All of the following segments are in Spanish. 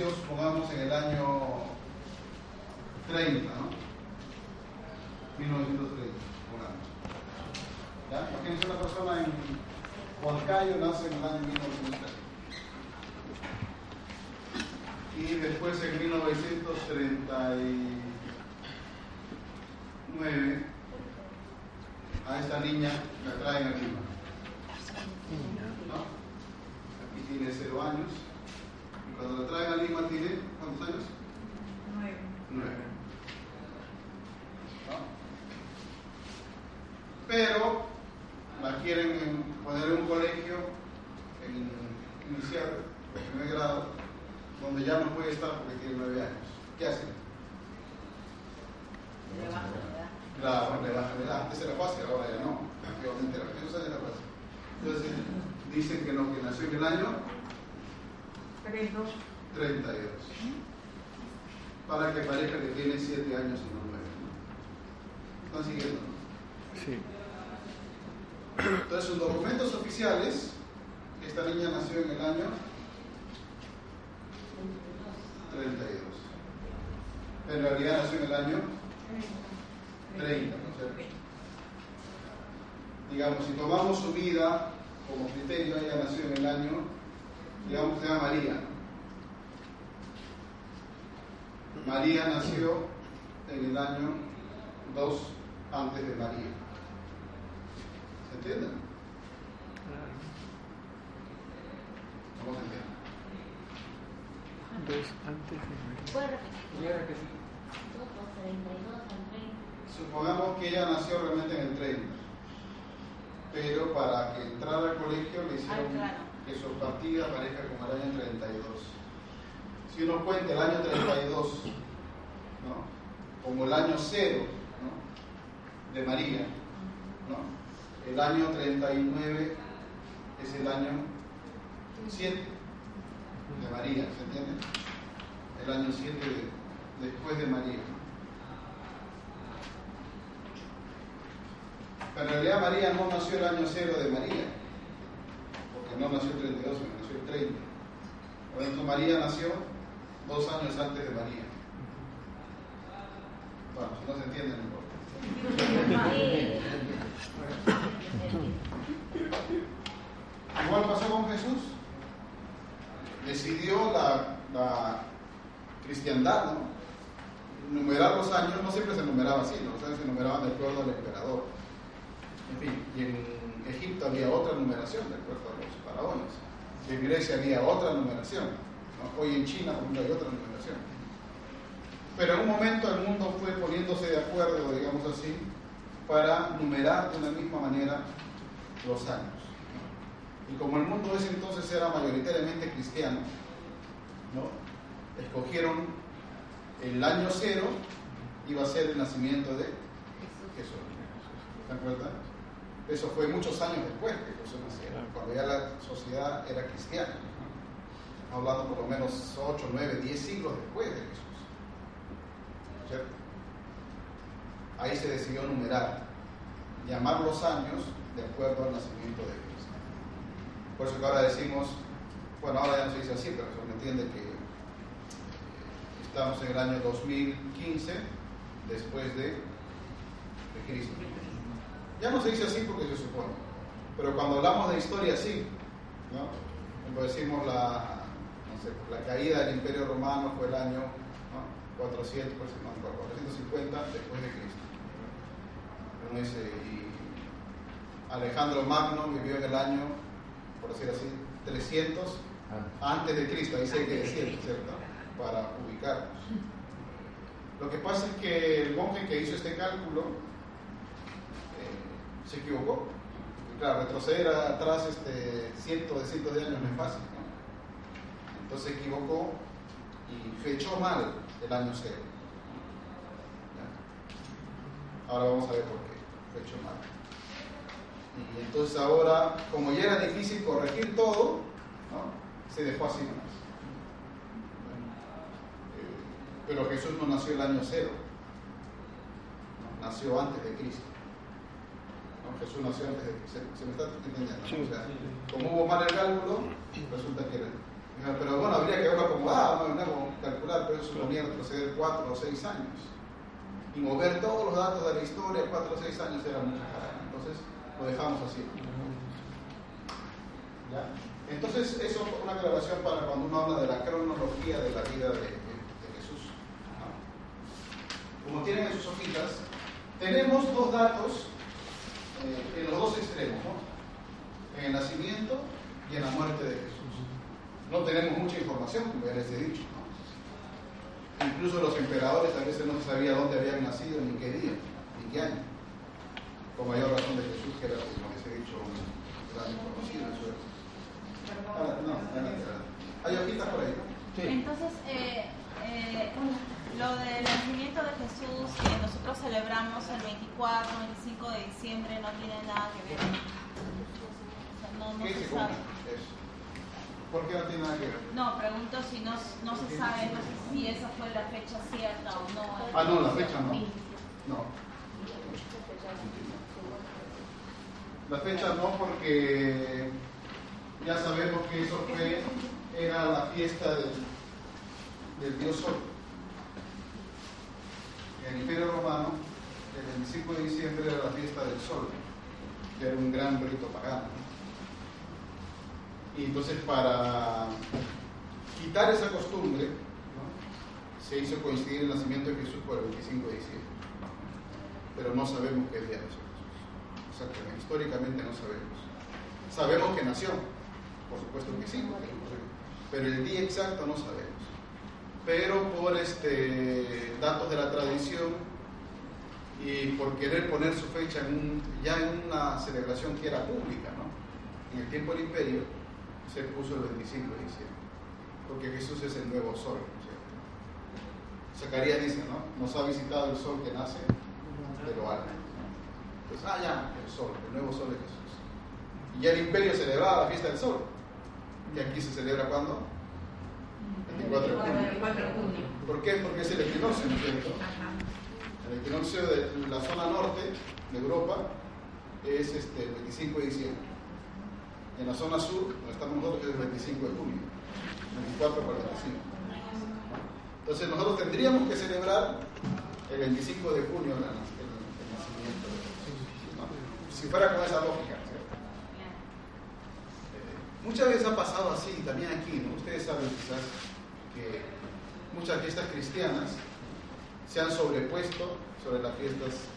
Nació, supongamos, en el año 30, ¿no? 1930, por año. ¿Ya? Imagínense una persona en Huancayo nace en el año 1930. Y después en 1939 a esta niña la traen a Lima. ¿No? Aquí tiene 0 años. Y cuando la traen a Lima tiene, ¿cuántos años? Nueve. 9. Pero la quieren en- poner en un colegio en inicial, en primer grado, donde ya no puede estar porque tiene 9 años. ¿Qué hacen? Le baja la edad. Claro, le bajan la edad. Antes era fácil, ahora ya no. Antiguamente era menos años era fácil. Entonces dicen que no, que nació en el año Tres, dos. 32. Para que parezca que tiene 7 años y no 9. ¿Están siguiendo? Sí. Entonces, sus documentos oficiales, esta niña nació en el año 32. Pero en realidad nació en el año 30, ¿no es cierto? Digamos, si tomamos su vida como criterio, ella nació en el año, digamos, se llama María. María nació en el año 2 antes de María. ¿Se entiende? ¿Cómo se entiende? Dos antes de María. ¿Puedo repetir? Dos por 32 al 30. Supongamos que ella nació realmente en el 30, pero para que entrara al colegio le hicieron Ah, que su partida parezca como el año 32. Si uno cuenta el año 32, ¿no? como el año cero ¿no? de María, ¿no? el año 39 es el año 7 de María, ¿se entiende? El año 7 de- después de María. Pero en realidad María no nació el año cero de María, porque no nació el 32, sino nació el 30. Por eso María nació dos años antes de María. Bueno, si no se entiende, no importa. Igual pasó con Jesús. Decidió la, la cristiandad, ¿no? Numerar los años, no siempre se numeraba así. O sea, se numeraban de acuerdo al emperador. En fin, y en Egipto había otra numeración de acuerdo a los faraones. Y en Grecia había otra numeración. ¿no? Hoy en China, por ejemplo, hay otra numeración. Pero en un momento el mundo fue poniéndose de acuerdo, digamos así, para numerar de una misma manera los años. ¿no? Y como el mundo ese entonces era mayoritariamente cristiano, ¿no? escogieron el año cero, iba a ser el nacimiento de Jesús. ¿Se acuerdan? Eso fue muchos años después que Jesús nació, cuando ya la sociedad era cristiana. Hablando por lo menos 8, 9, 10 siglos después de Jesús. ¿Cierto? Ahí se decidió numerar, llamar los años de acuerdo al nacimiento de Cristo. Por eso que ahora decimos, bueno, ahora ya no se dice así, pero se entiende que eh, estamos en el año 2015 después de, de Cristo. Ya no se dice así porque se supone, pero cuando hablamos de historia sí, ¿no? Cuando decimos la, no sé, la caída del Imperio Romano fue el año ¿no? 400, pues, no, 450 después de Cristo. Uno dice, y Alejandro Magno vivió en el año, por decir así, 300 antes de Cristo, ahí sí hay que decir, ¿cierto? Para ubicarnos. Lo que pasa es que el monje que hizo este cálculo se equivocó. Y claro, retroceder atrás este, cientos de cientos de años no es fácil. Entonces se equivocó y fechó mal el año cero. Ahora vamos a ver por qué fechó mal. Y entonces ahora, como ya era difícil corregir todo, se dejó así nomás. Eh, pero Jesús no nació el año cero, nació antes de Cristo. Jesús nació antes de Cristo. ¿Se, se me está entendiendo? ¿no? O sea, como hubo mal el cálculo, resulta que era. Pero bueno, habría que haberlo acomodado, no, no calcular, pero eso suponía retroceder cuatro o seis años. Y mover todos los datos de la historia, cuatro o seis años era mucha carga. Entonces lo dejamos así. ¿Ya? Entonces, eso es una aclaración para cuando uno habla de la cronología de la vida de, de, de Jesús. ¿no? Como tienen en sus hojitas, tenemos dos datos eh, en los dos extremos, ¿no? en el nacimiento y en la muerte de Jesús. No tenemos mucha información, como ya les he dicho. ¿no? Incluso los emperadores a veces no se sabía dónde habían nacido, ni qué día, ni qué año. Con mayor razón de Jesús, que era, como les he dicho, un gran conocido en su época. Ah, no, adelante, adelante. ¿Hay hojitas por ahí? Entonces, eh, eh, lo del nacimiento de Jesús que nosotros celebramos el 24, 25 de diciembre no tiene nada que ver. O sea, no, no ¿Qué se sabe. Eso. ¿Por qué no tiene nada que ver? No, pregunto si no, no se sabe, no sé si esa fue la fecha cierta o no. Ah, no, la fecha no. No. La fecha no porque ya sabemos que eso fue, era la fiesta del, del dios Sol. En el Imperio Romano, el 25 de diciembre era la fiesta del Sol, que era un gran rito pagano. Y entonces para quitar esa costumbre, se hizo coincidir el nacimiento de Jesús por el 25 de diciembre. Pero no sabemos qué día nació Jesús. Exactamente, históricamente no sabemos. Sabemos que nació, por supuesto que sí, pero el día exacto no sabemos. Pero por este, datos de la tradición y por querer poner su fecha en un, ya en una celebración que era pública, ¿no? en el tiempo del imperio, se puso el 25 de diciembre, porque Jesús es el nuevo sol. ¿no? Zacarías dice, ¿no? Nos ha visitado el sol que nace de lo alto. Pues, ah, ya, el sol, el nuevo sol de Jesús. Y ya el imperio celebraba la fiesta del sol. Y aquí se celebra cuándo? 24 de junio. 24 de junio. ¿Por qué? Porque es el equinoccio, ¿no es cierto? El equinoccio de la zona norte de Europa es este, el 25 de diciembre. En la zona sur, donde estamos nosotros, es el 25 de junio. 24 para el 25. Entonces nosotros tendríamos que celebrar el 25 de junio el, el- el nacimiento. Si fuera con esa lógica, Muchas veces ha pasado así, también aquí, ¿no? Ustedes saben quizás que muchas fiestas cristianas se han sobrepuesto sobre las fiestas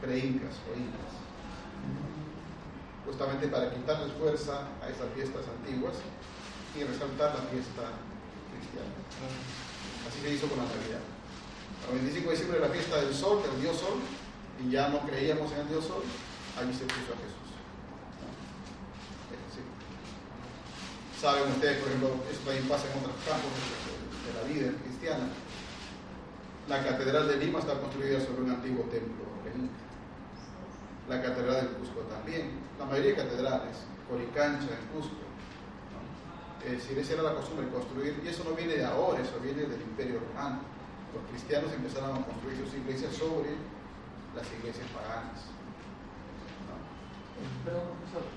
preincas o incas, justamente para quitarles fuerza a esas fiestas antiguas y resaltar la fiesta cristiana. Así se hizo con la Navidad. El 25 de diciembre la fiesta del sol, del dios sol, y ya no creíamos en el dios sol, allí se puso a Jesús. Es así. Saben ustedes, por ejemplo, esto también pasa en otros campos de, de la vida cristiana. La catedral de Lima está construida sobre un antiguo templo. La catedral del Cusco también. La mayoría de catedrales, Coricancha en Cusco. ¿no? Es era la costumbre de construir, y eso no viene de ahora, eso viene del Imperio Romano. Los cristianos empezaron a construir sus iglesias sobre las iglesias paganas. profesor,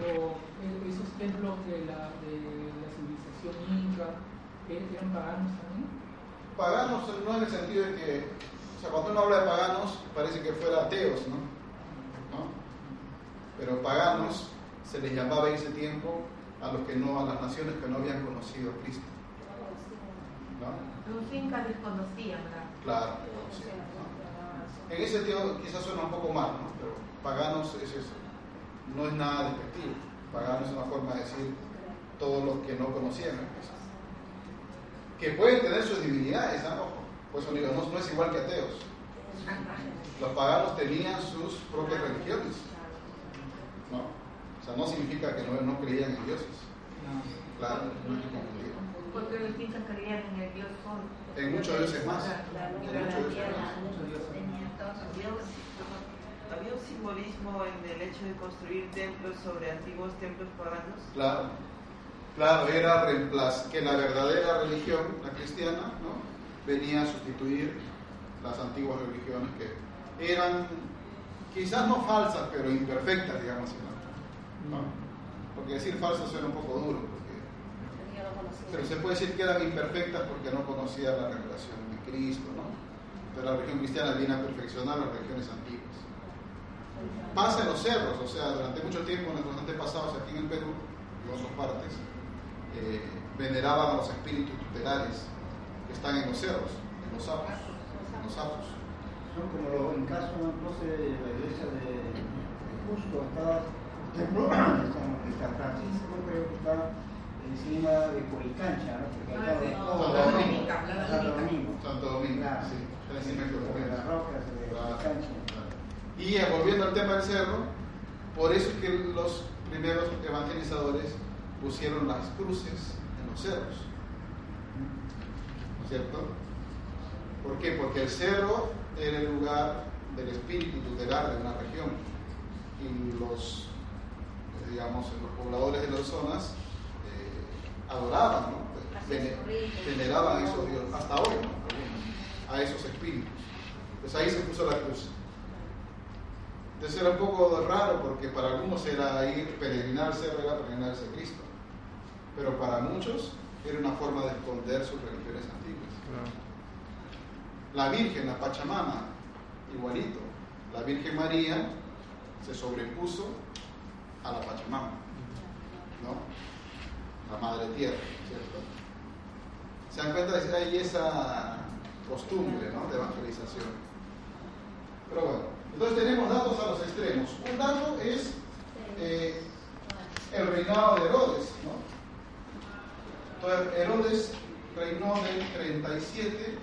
pero eh, esos templos de la, de la civilización inca ¿eh, eran paganos también. Paganos no en el sentido de que, o sea, cuando uno habla de paganos parece que fuera ateos, ¿no? ¿no? Pero paganos se les llamaba en ese tiempo a los que no, a las naciones que no habían conocido a Cristo. ¿no? Los incas desconocían, ¿verdad? Claro, sí, ¿no? En ese sentido quizás suena un poco mal, ¿no? pero paganos es eso, no es nada despectivo. Paganos es una forma de decir todos los que no conocían a Cristo. Que pueden tener sus divinidades, ¿no? Pues digo, no, no es igual que ateos. Los paganos tenían sus propias religiones, ¿no? O sea, no significa que no, no creían en dioses. Claro, no hay que confundir. Porque los incas creían en el dios. En muchos dioses más. En muchos dioses más. Tenía todos los dioses. Había un simbolismo en el hecho de construir templos sobre antiguos templos paganos. Claro, claro, era que la verdadera religión, la cristiana, ¿no? venía a sustituir las antiguas religiones que eran quizás no falsas, pero imperfectas, digamos así. ¿no? ¿No? Porque decir falsas suena un poco duro, porque pero se puede decir que eran imperfectas porque no conocían la revelación de Cristo, ¿no? Pero la religión cristiana viene a perfeccionar las religiones antiguas. Pasa en los cerros, o sea, durante mucho tiempo nuestros antepasados aquí en el Perú en otras partes eh, veneraban a los espíritus tutelares que están en los cerros, en los sapos, en los sapos. Son como los, en caso entonces de la iglesia de, de Cusco, está de San, Francisco, creo que está encima de Coricancha, ¿no? Porque No, acá de- de no, todo- Santo Domingo, Santo. Domingo. Santo Domingo, Claro. sí, está encima de Sobre las rocas de Claro. Coricancha. Y volviendo al tema del cerro, por eso es que los primeros evangelizadores pusieron las cruces en los cerros. ¿No es cierto? ¿Por qué? Porque el cerro era el lugar del espíritu tutelar de una región. Y los, digamos, los pobladores de las zonas eh, adoraban, ¿no? Vene- veneraban a esos dioses, hasta hoy, ¿no? A esos espíritus. Pues ahí se puso la cruz. Entonces era un poco raro porque para algunos era ir peregrinar al cerro, era peregrinarse a Cristo. Pero para muchos era una forma de esconder sus religiones antiguas. La Virgen, la Pachamama, igualito. La Virgen María se sobrepuso a la Pachamama, ¿no? La Madre Tierra, ¿cierto? Se dan cuenta de que hay esa costumbre, ¿no? De evangelización. Pero bueno, entonces tenemos datos a los extremos. Un dato es eh, el reinado de Herodes. Entonces, Herodes reinó del 37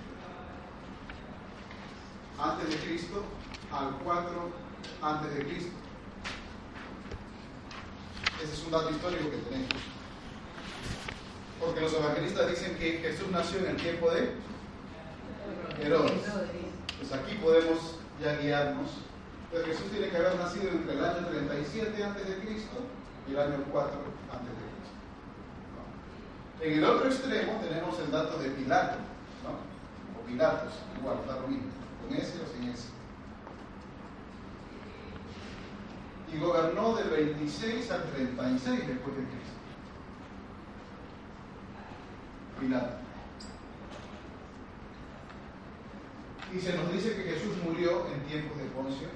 antes de Cristo al 4 antes de Cristo. Ese es un dato histórico que tenemos. Porque los evangelistas dicen que Jesús nació en el tiempo de Herodes. Pues aquí podemos ya guiarnos. Entonces Jesús tiene que haber nacido entre el año 37 antes de Cristo y el año 4 antes de Cristo. ¿no? En el otro extremo tenemos el dato de Pilato, ¿no? o Pilatos, igual, da lo mismo, con ese o sin ese. Y gobernó del 26 al 36 después de Cristo. Pilato. Y se nos dice que Jesús murió en tiempos de Poncio.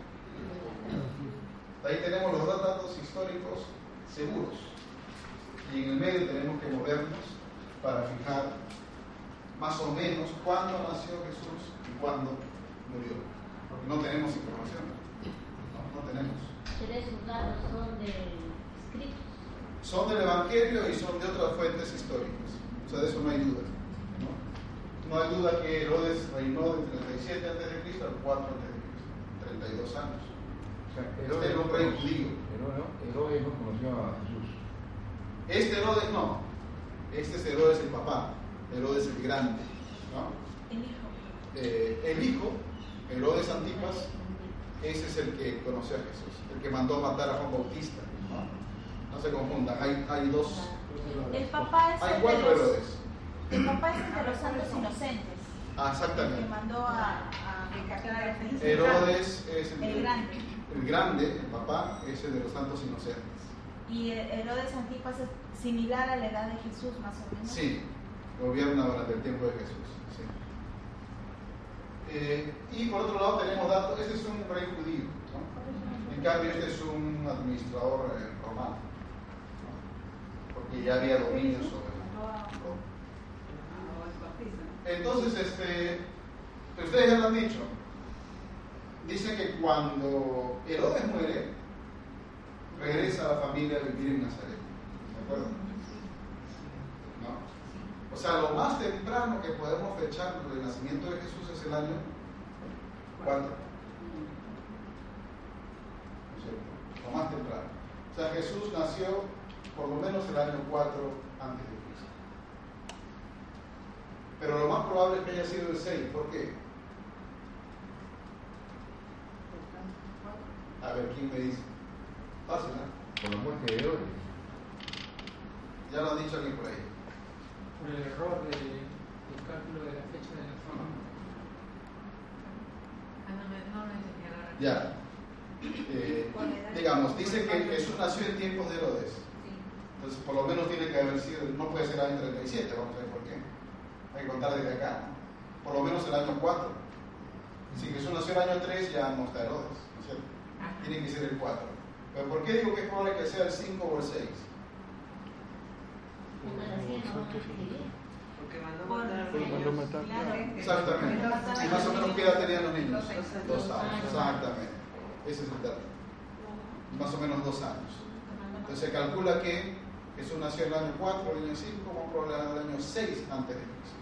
Ahí tenemos los dos datos históricos seguros. Y en el medio tenemos que movernos para fijar más o menos cuándo nació Jesús y cuándo murió. Porque no tenemos información. No, no tenemos. Pero esos datos son de escritos. Son del Evangelio y son de otras fuentes históricas. O sea, de eso no hay duda. No, hay duda que Herodes reinó del 37 a.C. al 4 a.C. 32 años. O sea, Este era un rey judío. Herodes, no conoció a Jesús. Este Herodes no. Este es Herodes el papá. Herodes el grande. ¿no? El hijo. Eh, el hijo, Herodes Antipas, ese es el que conoció a Jesús. El que mandó a matar a Juan Bautista. No, no se confundan. Hay, hay dos. El papá es Hay cuatro Herodes. El papá es de los santos inocentes. Ah, El que exactamente. mandó a, a Jesús. Herodes es el, El grande. el grande, el papá, es el de los santos inocentes. Y Herodes Antipas es similar a la edad de Jesús, más o menos. Sí, gobierna durante el tiempo de Jesús. sí. Eh, y por otro lado tenemos datos, este es un rey judío. ¿no? En cambio, este es un administrador eh, romano, ¿no? porque ya había dominio sobre. Entonces, este, ustedes ya lo han dicho. Dice que cuando Herodes muere, regresa a la familia a vivir en Nazaret. ¿De acuerdo? ¿No? O sea, lo más temprano que podemos fechar del nacimiento de Jesús es el año 4. ¿No es cierto? Lo más temprano. O sea, Jesús nació por lo menos el año 4 antes de. Pero lo más probable es que haya sido el 6. ¿Por qué? A ver, ¿quién me dice? Fácil, ¿no? Por la muerte de Herodes. Ya lo han dicho alguien por ahí. Por el error de, del cálculo de la fecha de nacimiento. Ah, no me, no me enseñaron. Ya. Eh, digamos, dice que Jesús nació en tiempos de Herodes. Sí. Entonces, por lo menos tiene que haber sido, no puede ser año 37, vamos a ver que contar desde acá. Por lo menos el año 4. Si Jesús nació el año 3, ya no está Herodes, ¿no es cierto? Tiene que ser el 4. Pero ¿por qué digo que es probable que sea el 5 o el 6? Porque mandó matar. Exactamente. Y más o menos qué edad tenían los niños? Dos años, exactamente. Ese es el dato. Más o menos dos años. Entonces se calcula que Jesús nació en el año 4, el año 5, más probable en el año 6 antes de Cristo.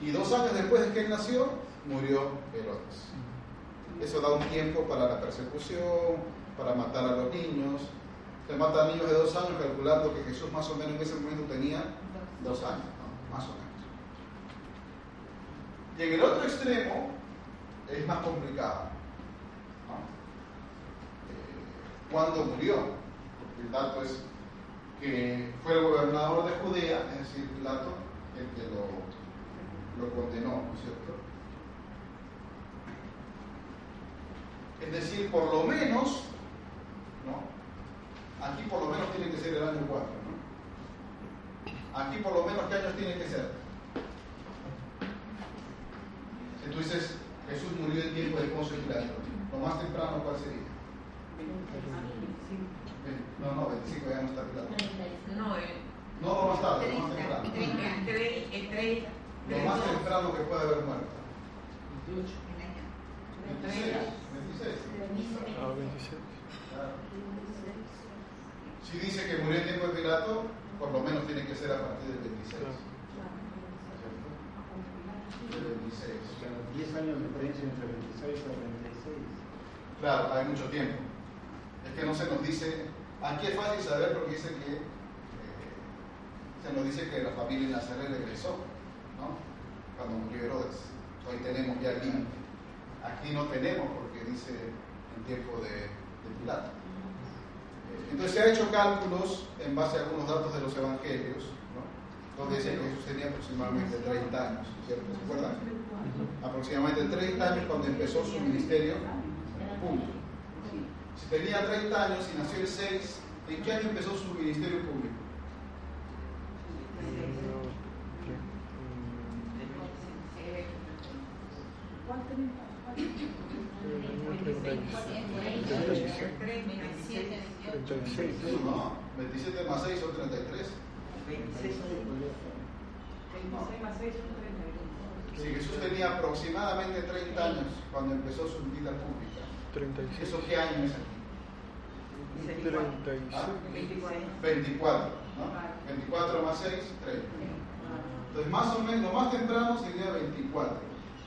Y dos años después de que él nació, murió Herodes. Eso da un tiempo para la persecución, para matar a los niños. Se mata a niños de dos años calculando que Jesús más o menos en ese momento tenía dos años, ¿no? más o menos. Y en el otro extremo es más complicado. ¿no? Eh, ¿Cuándo murió? El dato es que fue el gobernador de Judea, es decir, Pilato, el que lo, lo condenó, ¿no es cierto? Es decir, por lo menos, ¿no? Aquí por lo menos tiene que ser el año 4, ¿no? Aquí por lo menos, ¿qué años tiene que ser? Si tú dices, Jesús murió en tiempo de Poncio Pilato, lo más temprano, ¿cuál sería? No, no, 25 ya no está Pilato. No, eh, No, lo más tarde, lo más 30, temprano. 30, entre, entre, Lo más temprano que puede haber muerto. 28. 26. 26. Ah, 26. Claro. Si dice que murió en tiempo de Pilato, por lo menos tiene que ser a partir del 26. Claro. ¿cierto? Del 26. O sea, 10 años de diferencia entre 26 y 36. Claro, hay mucho tiempo. Es que no se nos dice, aquí es fácil saber porque dice que eh, se nos dice que la familia de Nazaret regresó. Cuando murió Herodes. Hoy tenemos ya límite. Aquí no tenemos porque dice en tiempo de, Pilato. Eh, Entonces se ha hecho cálculos en base a algunos datos de los evangelios, ¿no? donde dice que Jesús tenía aproximadamente 30 años, ¿cierto? ¿Se acuerdan? Aproximadamente 30 años cuando empezó su ministerio público. Si tenía 30 años y nació el 6, ¿en qué año empezó su ministerio público? No, 27 más 6 son 33. 26 Si Jesús tenía aproximadamente 30 años cuando empezó su vida pública, 36. ¿eso qué año es aquí? 36. ¿Ah? 26. 24, ¿no? 24 más 6, 30. Entonces, más o menos, lo más temprano sería 24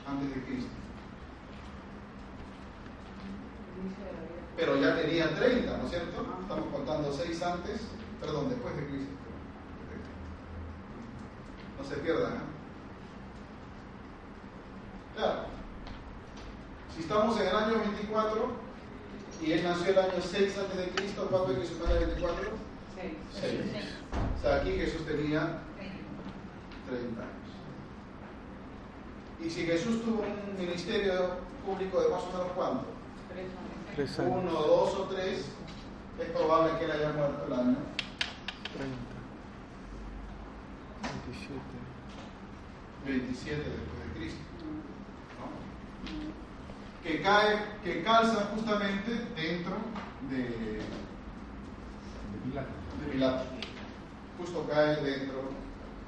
antes de Cristo. Pero ya tenía 30, ¿no es cierto? Estamos contando 6 antes, perdón, después de Cristo. No se pierdan, ¿eh? Claro. Si estamos en el año 24 y él nació el año 6 antes de Cristo, ¿cuánto hay que sumar a 24? 6. O sea, aquí Jesús tenía 30 años. Y si Jesús tuvo un ministerio público de más o menos cuánto? Tres Uno, años. dos o tres, es probable que él haya muerto el año 30. 27. 27 después de Cristo. ¿no? que cae, que calza justamente dentro de, De Pilato. de Pilato. Justo cae dentro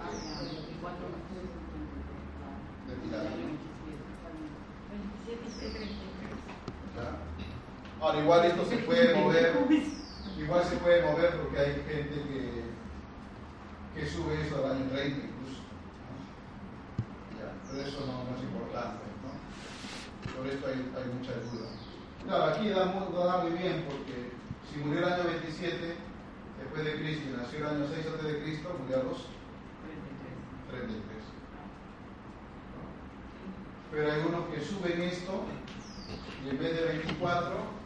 Ah, 24 de Pilato. 27 y 33. ¿ya? Ahora, igual esto se puede mover, igual se puede mover porque hay gente que, que sube eso al año 30 incluso. ¿no? Ya, pero eso no, no es importante. ¿no? Por esto hay, hay mucha duda. Claro, aquí da, da muy bien porque si murió el año 27 después de Cristo y nació el año 6 antes de Cristo, murió a los 33. ¿no? Pero hay unos que suben esto y en vez de 24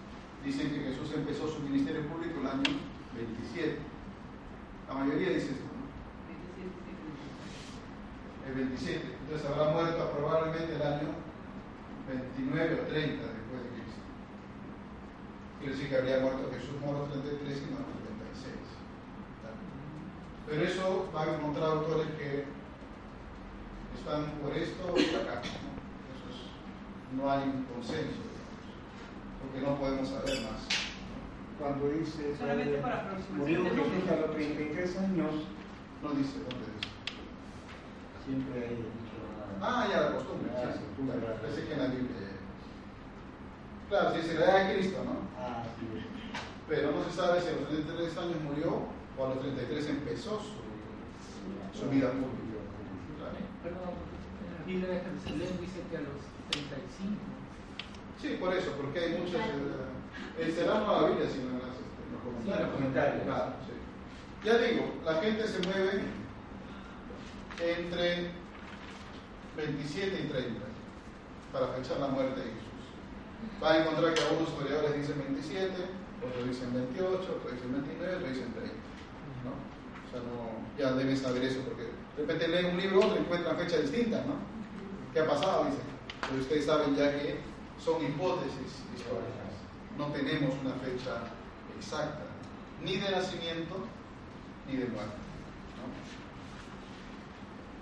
dicen que Jesús empezó su ministerio público el año 27. La mayoría dice esto, ¿no? El 27. Entonces habrá muerto probablemente el año 29 o 30 después de Cristo. Quiere decir que habría muerto Jesús moro 33 y no 36. ¿tá? Pero eso van a encontrar autores que están por esto o por acá. ¿no? Eso es- no hay un consenso, porque no podemos saber más. Cuando dice Solamente para murió Jesús a los 33 años, No dice dónde dice. siempre hay dicho. Ah, ya la costumbre. Ah, sí, sí. costumbre. Claro, Parece que en la Biblia. Claro, si se le da a Cristo, ¿no? Ah, sí. Pero no se sabe si a los 33 años murió o a los 33 empezó su, su vida pública. Claro. Perdón, en la Biblia de Jerusalén dice que a los 35. Sí, por eso, porque hay muchas. Eh, eh, será no la Biblia, sino en, las, en los Sí, en los comentarios. comentarios. Claro, sí. Ya digo, la gente se mueve entre 27 y 30 para fechar la muerte de Jesús. Va a encontrar que algunos historiadores dicen 27, otros dicen 28, otros dicen 29, otros dicen 30. ¿no? O sea, no, ya deben saber eso, porque de repente leen un libro otro y encuentran fechas distintas, ¿no? ¿Qué ha pasado? Dicen. Pero ustedes saben ya que son hipótesis históricas. No tenemos una fecha exacta, ni de nacimiento ni de muerte.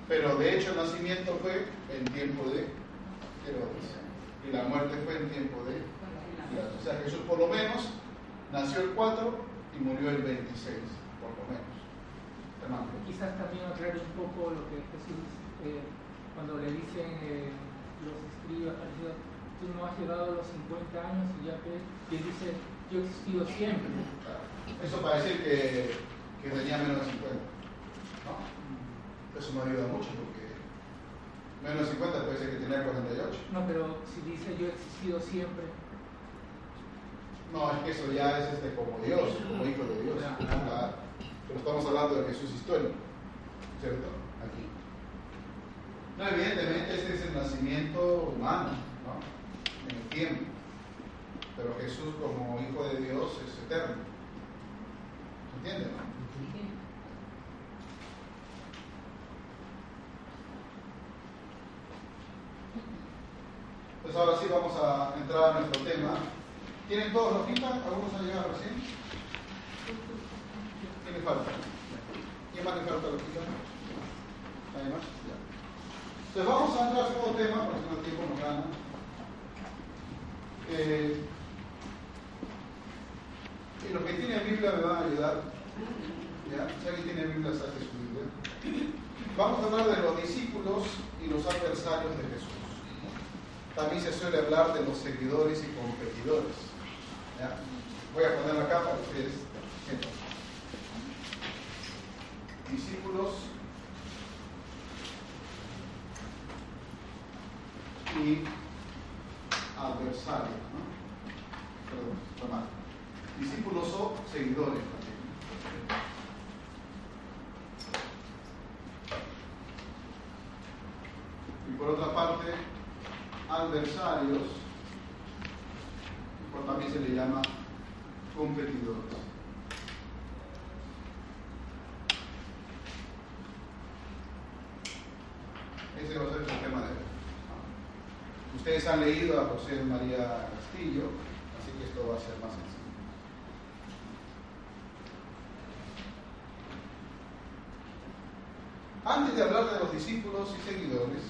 Pero de hecho el nacimiento fue en tiempo de Herodes y la muerte fue en tiempo de. O sea, Jesús por lo menos nació el 4 y murió el 26, por lo menos. Hermano. Quizás también aclare un poco lo que Jesús, eh, cuando le dicen eh, los escribas, tú no has llegado a los 50 años y ya que y él dice, yo he existido siempre. Eso para decir que, que tenía menos de 50. ¿no? Eso me ayuda mucho porque menos de 50 puede ser que tenía 48. No, pero si dice yo he existido siempre, No, es que eso ya es este, como Dios, como hijo de Dios. Pero estamos hablando de Jesús histórico, ¿cierto? Aquí. No, evidentemente este es el nacimiento humano, ¿no? Tiempo. Pero Jesús como hijo de Dios es eterno. ¿Se no? Pues ahora sí vamos a entrar a nuestro tema. ¿Tienen todos los hojita? ¿Algunos han llegado recién? ¿Quién le falta? ¿Quién más le falta la hojita? ¿Nadie más? Entonces vamos a entrar a otro tema, porque si no el tiempo nos gana. Eh, y los que tienen Biblia me van a ayudar. ¿Ya? Si alguien tiene Biblia, saque su Biblia. Vamos a hablar de los discípulos y los adversarios de Jesús. También se suele hablar de los seguidores y competidores. Voy a poner acá para ustedes. Discípulos y adversarios. ¿no? Perdón, mal. Discípulos o seguidores también. Y por otra parte, adversarios, por también se le llama competidores. Ese va a ser el tema de hoy. Ustedes han leído a José María Castillo, así que esto va a ser más sencillo. Antes de hablar de los discípulos y seguidores,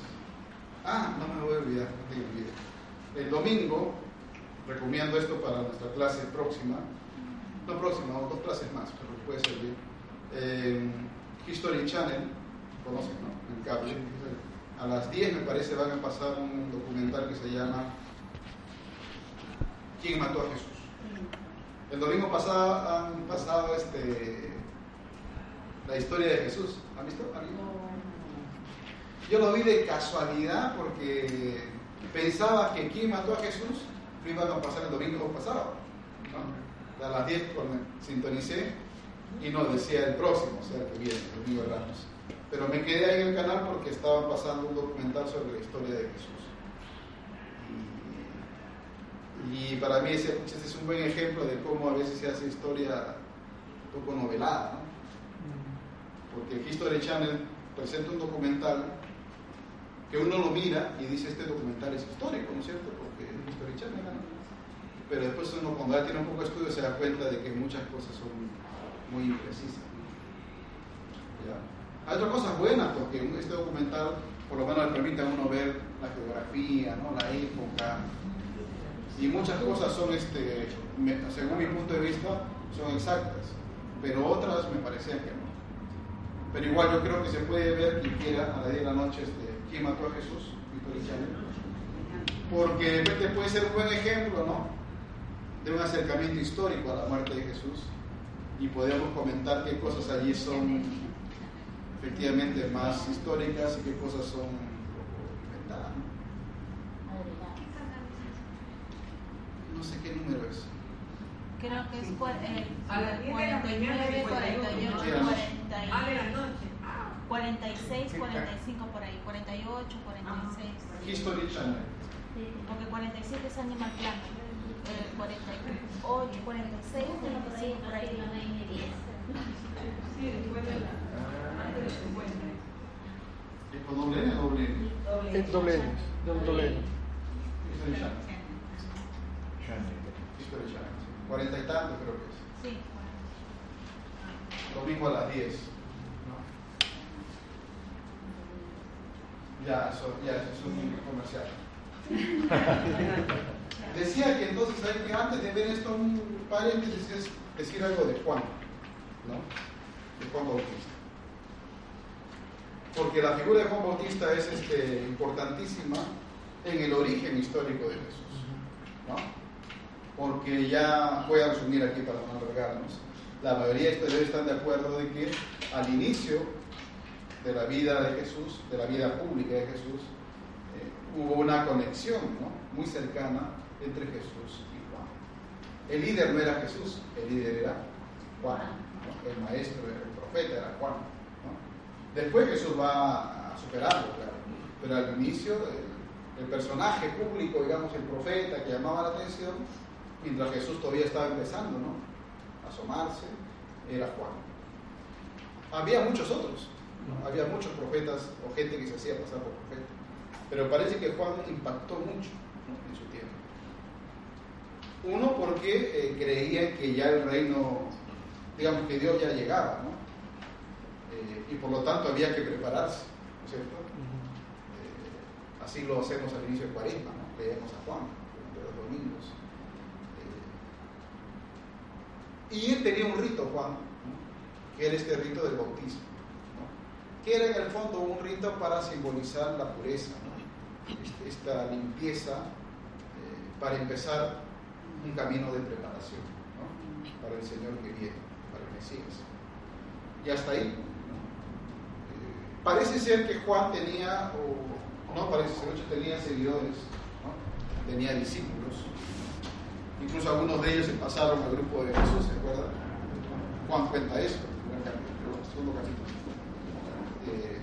ah, no me voy a olvidar, no te olvides. el domingo, recomiendo esto para nuestra clase próxima, no próxima, dos clases más, pero puede servir. Eh, History Channel, conocen, ¿no? En cable. A las 10 me parece van a pasar un documental que se llama ¿Quién mató a Jesús? El domingo pasado han pasado este, la historia de Jesús. ¿Han visto? ¿Alguien? Yo lo vi de casualidad porque pensaba que quién mató a Jesús lo iban a pasar el domingo pasado. ¿no? A las 10 cuando sintonicé y no decía el próximo, o sea que viene, el domingo de Ramos. Pero me quedé ahí en el canal porque estaban pasando un documental sobre la historia de Jesús. Y, para mí ese, ese, es un buen ejemplo de cómo a veces se hace historia un poco novelada. ¿no? Porque History Channel presenta un documental que uno lo mira y dice este documental es histórico, ¿no es cierto? Porque es History Channel, ¿no? Pero después uno cuando ya tiene un poco de estudio se da cuenta de que muchas cosas son muy imprecisas. Hay otras cosas buenas porque este documental por lo menos le permite a uno ver la geografía, ¿no? la época y muchas cosas son, este, según mi punto de vista, son exactas, pero otras me parecían que no. Pero igual yo creo que se puede ver quien quiera a las 10 de la noche este, quién mató a Jesús, porque este puede ser un buen ejemplo, ¿no? De un acercamiento histórico a la muerte de Jesús y podemos comentar qué cosas allí son efectivamente más históricas y qué cosas son inventadas. No sé qué número es. Creo que es cua- eh, A las 10 de la mañana, 49, 48, 51, 40 Ah, de la noche. 46, 45 por ahí, 48, 46. History Channel. Porque 47 es Animal Planet. Eh, 48, 46, 45 por ahí. Sí, después de la. Antes de 50. ¿Es con doble N o doble N? Es doble N, doble N. History Channel. sí. Cuarenta y tanto creo que es. Sí. Domingo a las 10. Ya, eso, ya, eso es un comercial. Decía que entonces, ¿saben que antes de ver esto, un paréntesis es decir algo de Juan, ¿no? De Juan Bautista. Porque la figura de Juan Bautista es este, importantísima en el origen histórico de Jesús, ¿no? Porque ya voy a resumir aquí para no alargarnos. La mayoría de historiadores están de acuerdo de que al inicio de la vida de Jesús, de la vida pública de Jesús, eh, hubo una conexión ¿no? muy cercana entre Jesús y Juan. El líder no era Jesús, el líder era Juan, ¿no? el maestro, el profeta era Juan. Después Jesús va a superarlo, claro, pero al inicio el, personaje público, digamos el profeta que llamaba la atención, mientras Jesús todavía estaba empezando ¿no? a asomarse, era Juan. Había muchos otros. Había muchos profetas o gente que se hacía pasar por profeta. Pero parece que Juan impactó mucho en su tiempo. Uno porque eh, creía que ya el reino, digamos que Dios ya llegaba, ¿no? Y por lo tanto había que prepararse, ¿no es cierto? Eh, así lo hacemos al inicio de Cuaresma, ¿no? Leemos a Juan durante los domingos. Eh, y él tenía un rito, Juan, ¿no? que era este rito del bautismo que era en el fondo un rito para simbolizar la pureza, ¿no? Este- esta limpieza eh, para empezar un camino de preparación ¿no? para el Señor que viene, para el Mesías. Y hasta ahí. Parece ser que Juan tenía, o no parece ser, muchos tenía seguidores, ¿no? tenía discípulos. Incluso algunos de ellos se pasaron al grupo de Jesús, ¿se acuerdan? Juan cuenta eso, en el segundo capítulo. Eh,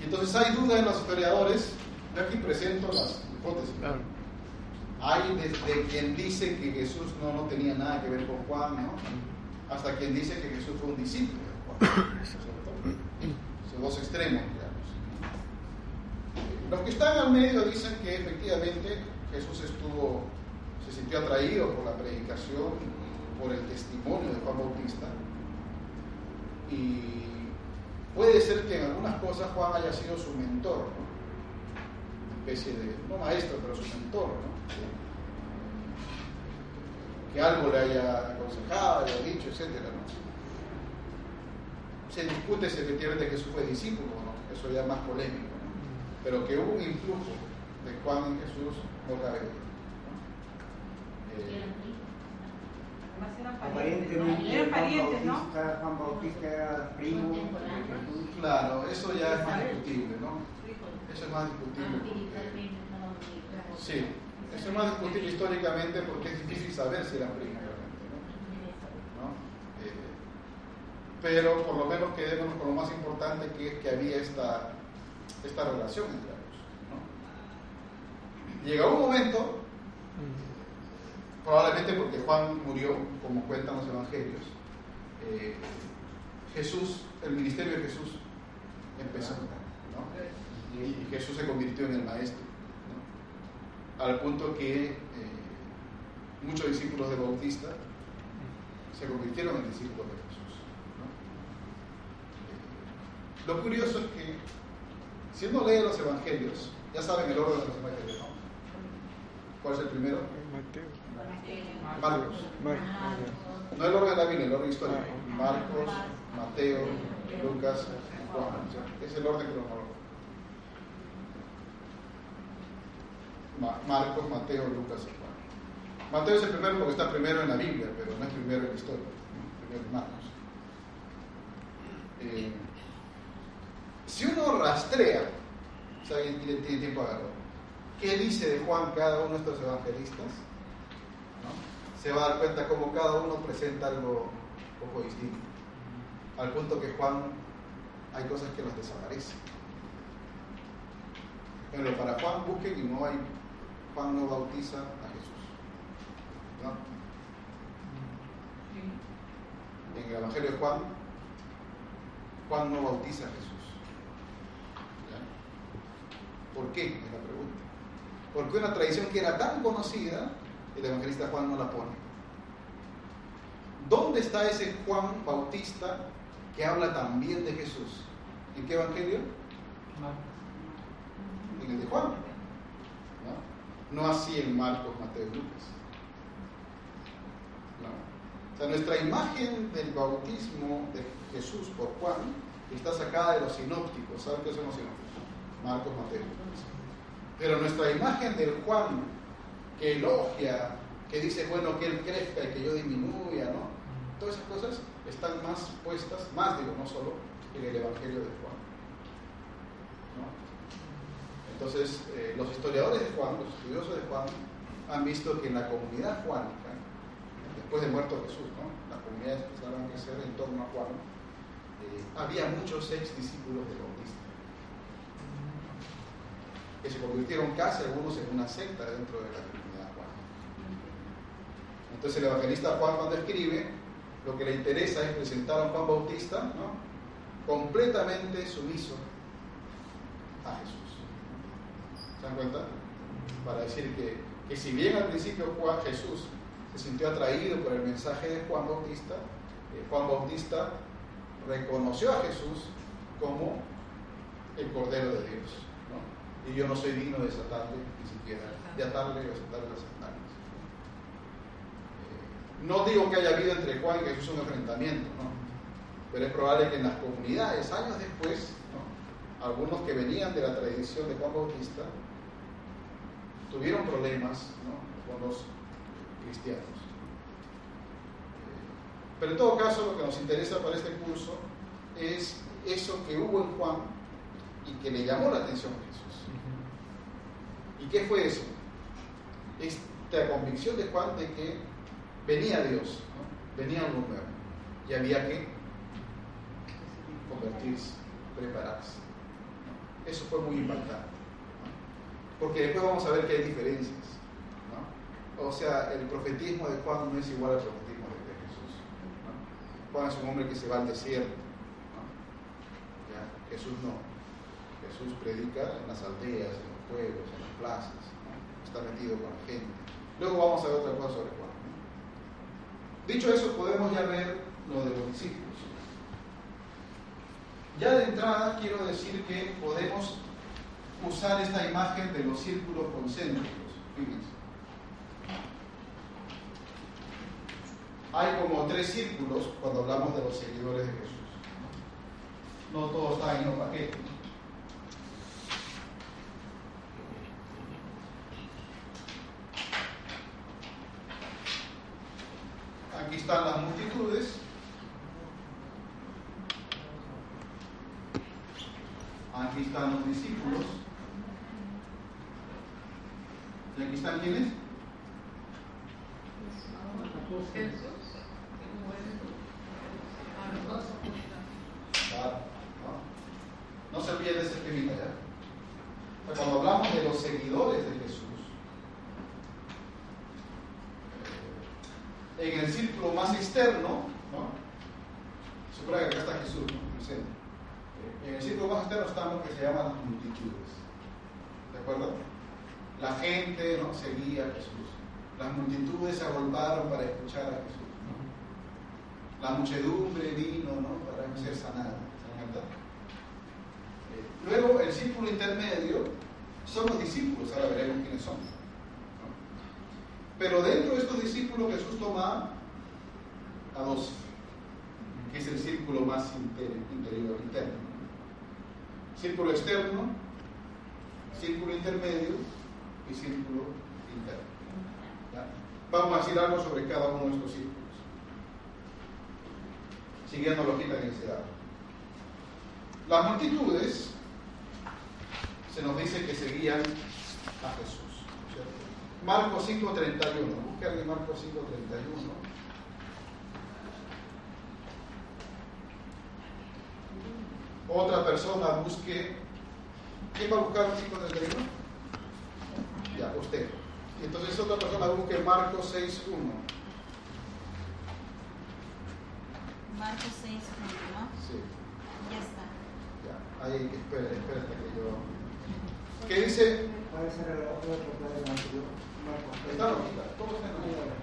y entonces hay duda en los historiadores, yo aquí presento las hipótesis. Claro. Hay desde quien dice que Jesús no, no tenía nada que ver con Juan, ¿no? hasta quien dice que Jesús fue un discípulo de Juan. dos extremos, digamos. Los que están al medio dicen que efectivamente Jesús estuvo, se sintió atraído por la predicación, por el testimonio de Juan Bautista, y puede ser que en algunas cosas Juan haya sido su mentor, ¿no? especie de, no maestro, pero su mentor, ¿no? Que algo le haya aconsejado, le haya dicho, ¿no? Se discute si efectivamente Jesús fue discípulo o no, eso ya es más polémico, ¿no? Pero que hubo un influjo de Juan en Jesús, no cabe. Eh, Además eran parientes, ¿no? Era primo claro, eso ya es más discutible, ¿no? Eso es más discutible. porque- Sí, eso es más discutible históricamente porque es difícil saber si eran primos realmente, ¿no? ¿No? Eh, pero por lo menos quedémonos con lo más importante que es que había esta, esta relación entre ambos. ¿no? Llega un momento, probablemente porque Juan murió, como cuentan los evangelios, eh, Jesús, el ministerio de Jesús empezó, ¿no? y Jesús se convirtió en el maestro, ¿no? al punto que eh, muchos discípulos de Bautista se convirtieron en discípulos de Jesús. ¿no? Eh, lo curioso es que, si uno lee los evangelios, ya saben el orden de los evangelios, ¿no? ¿Cuál es el primero? Mateo. Marcos. Marcos. No el orden de la Biblia, el orden histórico. Marcos, Mateo, Lucas, Juan. Es el orden cronológico. Ma- Marcos, Mateo, Lucas y Juan. Mateo es el primero porque está primero en la Biblia, pero no es primero en la historia. Primero es Marcos. Eh, si uno rastrea, si alguien tiene, tiene tiempo a verlo, ¿qué dice de Juan cada uno de estos evangelistas? ¿no? Se va a dar cuenta cómo cada uno presenta algo un poco distinto. Al punto que Juan hay cosas que nos desaparecen. Pero para Juan busquen y no hay, Juan no bautiza a Jesús. ¿no? En el Evangelio de Juan, Juan no bautiza a Jesús. ¿Ya? ¿Por qué? Es la pregunta. Porque una tradición que era tan conocida, el evangelista Juan no la pone. ¿Dónde está ese Juan Bautista que habla también de Jesús? ¿En qué evangelio? En el de Juan. ¿no? No así en Marcos, Mateo y Lucas. ¿no? O sea, nuestra imagen del bautismo de Jesús por Juan está sacada de los sinópticos. ¿Saben qué son los sinópticos? Marcos, Mateo. Pero nuestra imagen del Juan que elogia, que dice, bueno, que él crezca y que yo disminuya, ¿no? Todas esas cosas están más puestas, más digo, no solo en el Evangelio de Juan. Entonces, eh, los historiadores de Juan, los estudiosos de Juan, han visto que en la comunidad juánica, después de muerto Jesús, ¿no? las comunidades empezaron a crecer en torno a Juan, eh, había muchos ex discípulos de Bautista que se convirtieron casi algunos en una secta dentro de la comunidad Juan. Entonces el evangelista Juan cuando escribe, lo que le interesa es presentar a Juan Bautista ¿no? completamente sumiso a Jesús. ¿Se dan cuenta? Para decir que, que si bien al principio Juan Jesús se sintió atraído por el mensaje de Juan Bautista, eh, Juan Bautista reconoció a Jesús como el Cordero de Dios. Y yo no soy digno de desatarle ni siquiera, de atarle o desatarle las sandalias. Eh, no digo que haya habido entre Juan y Jesús un enfrentamiento, pero es probable que en las comunidades, años después, ¿no? algunos que venían de la tradición de Juan Bautista tuvieron problemas con los cristianos. Eh, Pero en todo caso, lo que nos interesa para este curso es eso que hubo en Juan y que le llamó la atención a Jesús. ¿Y qué fue eso? Esta convicción de Juan de que venía Dios, ¿no? venía algo nuevo y había que convertirse, prepararse. ¿no? Eso fue muy impactante. ¿no? Porque después vamos a ver que hay diferencias. O sea, el profetismo de Juan no es igual al profetismo de Jesús. Juan es un hombre que se va al desierto. Jesús no. Jesús predica en las aldeas, en los pueblos, en las plazas. Está metido con la gente. Luego vamos a ver otra cosa sobre Juan. Dicho eso, podemos ya ver lo de los discípulos. Ya de entrada quiero decir que podemos usar esta imagen de los círculos concéntricos. Fíjense. Hay como tres círculos cuando hablamos de los seguidores de Jesús. No todo está en un paquete. Aquí están las multitudes. Aquí están los discípulos. ¿Y aquí están quiénes? Claro, ¿no? No se olviden de ese esquemita ya. O sea, cuando hablamos de los seguidores de Jesús, eh, en el círculo más externo, ¿no? Supone que acá está Jesús, ¿no? En el centro. Eh, En el círculo más externo están lo que se llaman las multitudes. ¿De acuerdo? La gente ¿no? seguía a Jesús. Las multitudes se agolparon para escuchar a Jesús. ¿no? La muchedumbre vino ¿no? para ser sanada. ¿Se dan cuenta? Eh, Luego, el círculo intermedio son los discípulos, ahora veremos quiénes son. Pero dentro de estos discípulos Jesús toma a dos, que es el círculo más inter- interior, interno. ¿no? Círculo externo, círculo intermedio y círculo interno. Vamos a decir algo sobre cada uno de estos círculos. Siguiendo la hojita que se da. Las multitudes se nos dice que seguían a Jesús. Marcos 5.31. Busque alguien Marcos 5.31. Otra persona busque. ¿Quién va a buscar 5.31? Ya, usted. Entonces otra persona busque Marcos 6.1. Marcos 6, ¿no? Sí, Ya está. ya. Ahí, espera, espera hasta que yo. ¿Qué dice? Puede ser el otro portal del anterior. Marcos. Está la hojita, todo está en la hojita.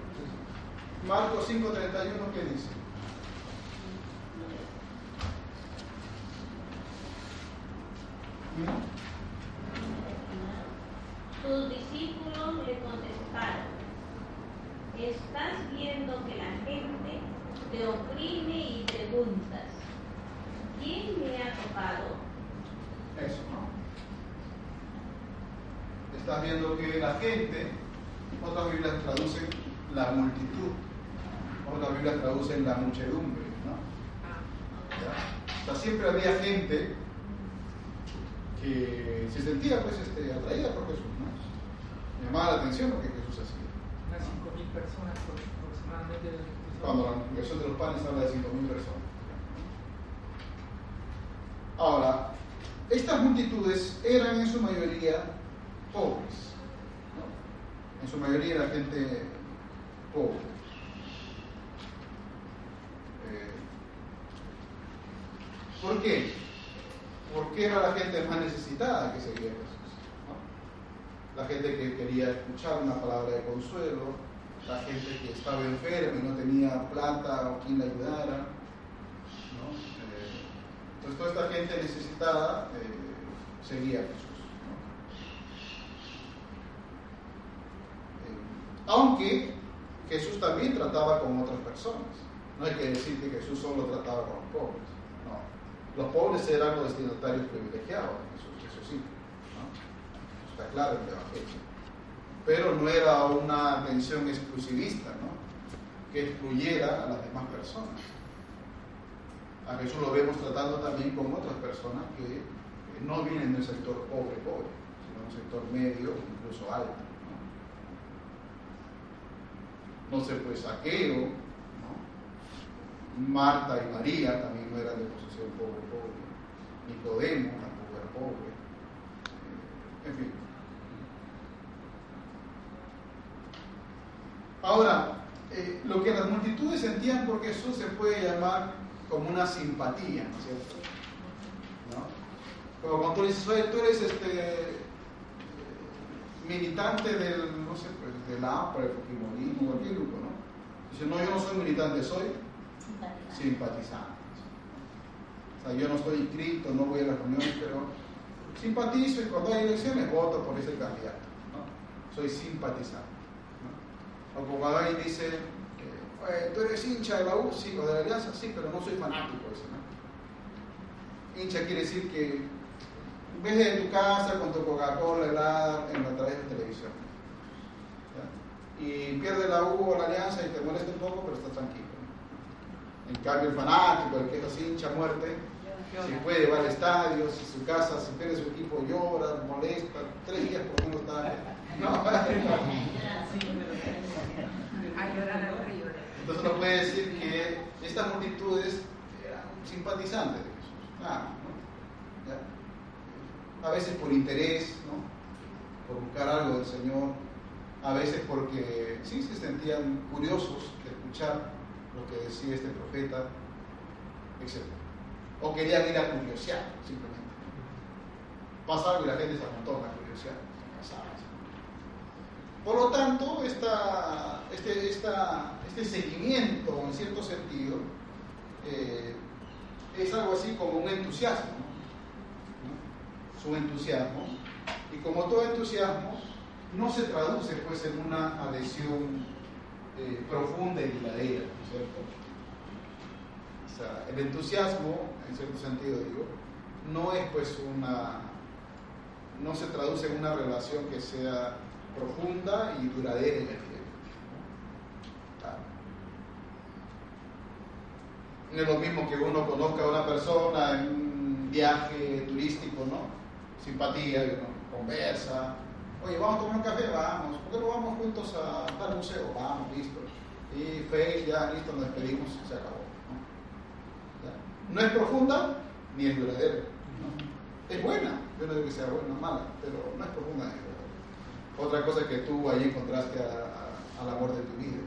Marcos 5.31, ¿qué dice? Sus discípulos le contestaron, estás viendo que la gente te oprime y preguntas, ¿quién me ha tocado? Eso, ¿no? Estás viendo que la gente, otras Biblias traducen la multitud, otras Biblias traducen la muchedumbre, ¿no? ¿Ya? O sea, siempre había gente que se sentía pues este, atraída por Jesús, ¿no? Llamaba la atención lo que Jesús hacía. Unas 5.000 personas aproximadamente. Cuando la multiplicación de los panes habla de 5.000 personas. Ahora, estas multitudes eran en su mayoría pobres. En su mayoría era gente pobre. Eh, ¿Por qué? Porque era la gente más necesitada que seguía Jesús. La gente que quería escuchar una palabra de consuelo, la gente que estaba enferma y no tenía plata o quien la ayudara. ¿no? Eh, entonces toda esta gente necesitada eh, seguía Jesús. ¿no? Eh, aunque Jesús también trataba con otras personas. No hay que decir que Jesús solo trataba con los pobres. No. Los pobres eran los destinatarios privilegiados de Jesús, eso sí. ¿no? Está claro en el Evangelio pero no era una atención exclusivista, ¿no? que excluyera a las demás personas. A Jesús lo vemos tratando también con otras personas que no vienen del sector pobre, pobre, sino un sector medio, incluso alto. Sé, pues Saqueo, ¿no? Marta y María también no eran de posición pobre, pobre. Nicodemo tampoco era pobre. En fin. Ahora, eh, lo que las multitudes sentían por Jesús se puede llamar como una simpatía, ¿no es cierto? ¿No? Como cuando tú dices, oye, tú eres este, militante del, no sé, pues, del APRA, Fujimorismo, cualquier grupo, ¿no? Dice, no, yo no soy militante, soy simpatizante. O sea, yo no estoy inscrito, no voy a las reuniones, pero simpatizo y cuando hay elecciones voto por ese candidato. ¿no? Soy simpatizante. ¿no? O como alguien dice, eh, tú eres hincha de la U, sí, o de la Alianza, sí, pero no soy fanático. Eso, ¿no? Hincha quiere decir que ves de tu casa con tu Coca-Cola helada en la través de televisión. Y pierde la U o la Alianza y te molesta un poco, pero estás tranquilo. En cambio, el fanático, el que es así hincha muerte, si puede va al estadio, si su casa, si pierde su equipo llora, molesta, tres días por menos está. ¿no? Entonces uno puede decir que estas multitudes eran simpatizantes de Jesús. Ah. A veces por interés, ¿no? por buscar algo del Señor, a veces porque sí se sentían curiosos de escuchar lo que decía este profeta, etc. O querían ir a curiosear, simplemente. Pasa algo y la gente se amontona a curiosear. Por lo tanto, esta, este, esta, este seguimiento, en cierto sentido, eh, es algo así como un entusiasmo. ¿no? Es un entusiasmo. Y como todo entusiasmo, no se traduce pues en una adhesión eh, profunda y duradera, ¿no cierto? O sea, el entusiasmo, en cierto sentido digo, no es pues una, no se traduce en una relación que sea profunda y duradera en el tiempo. No es lo mismo que uno conozca a una persona en un viaje turístico, ¿no? Simpatía, y uno conversa. Oye, vamos a tomar un café, vamos. ¿Por qué no vamos juntos a tal museo? Vamos, listo. Y fe, ya, listo, nos despedimos, se acabó. ¿no? es profunda ni es duradera. Es buena, yo no digo que sea buena o mala, pero no es profunda ni es duradera. Otra cosa que tú ahí encontraste al amor de tu vida,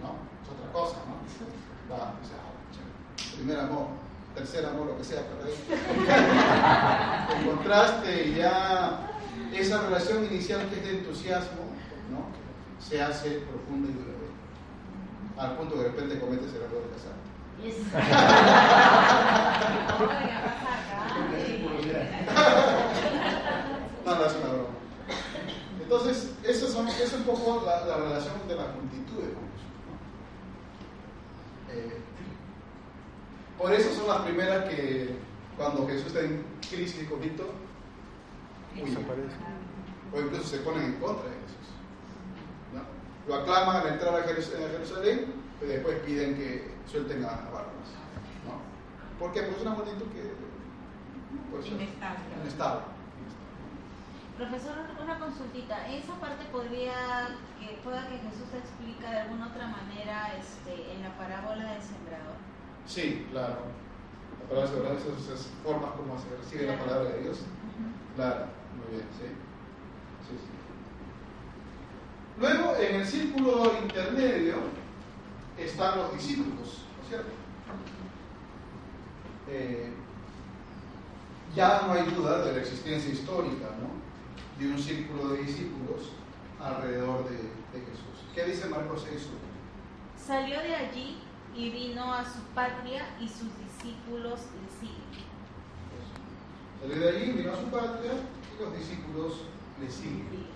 ¿no? Es otra cosa, ¿no? Va, o sea, primer amor, tercer amor, lo que sea, pero ahí encontraste y ya esa relación inicial que es de entusiasmo, ¿no? Se hace profunda y duradera. Al punto que de repente cometes el error de casar. no, no es una broma. Entonces, eso es un poco la, la, relación de las multitudes con Jesús. ¿no? Eh, por eso son las primeras que, cuando Jesús está en crisis y conflicto, huyen. O incluso se ponen en contra de Jesús. ¿no? Lo aclaman al entrar a Jerusalén, pero después piden que suelten a Barrabás. ¿no? ¿Por qué? Porque es una multitud que. Pues, Inestable. inestable. Profesor, una consultita. Esa parte podría que pueda que Jesús te explica de alguna otra manera este, en la parábola del sembrador. Sí, claro. La palabra sembrador es esas formas como se recibe Claro. la palabra de Dios. Claro, muy bien, sí. Sí, sí. Luego, en el círculo intermedio están los discípulos, ¿no es cierto? Eh, ya no hay duda de la existencia histórica, ¿no? De un círculo de discípulos alrededor de, de Jesús. ¿Qué dice Marcos 6? Salió de allí y vino a su patria y sus discípulos le siguen. Salió de allí, vino a su patria y los discípulos le siguen.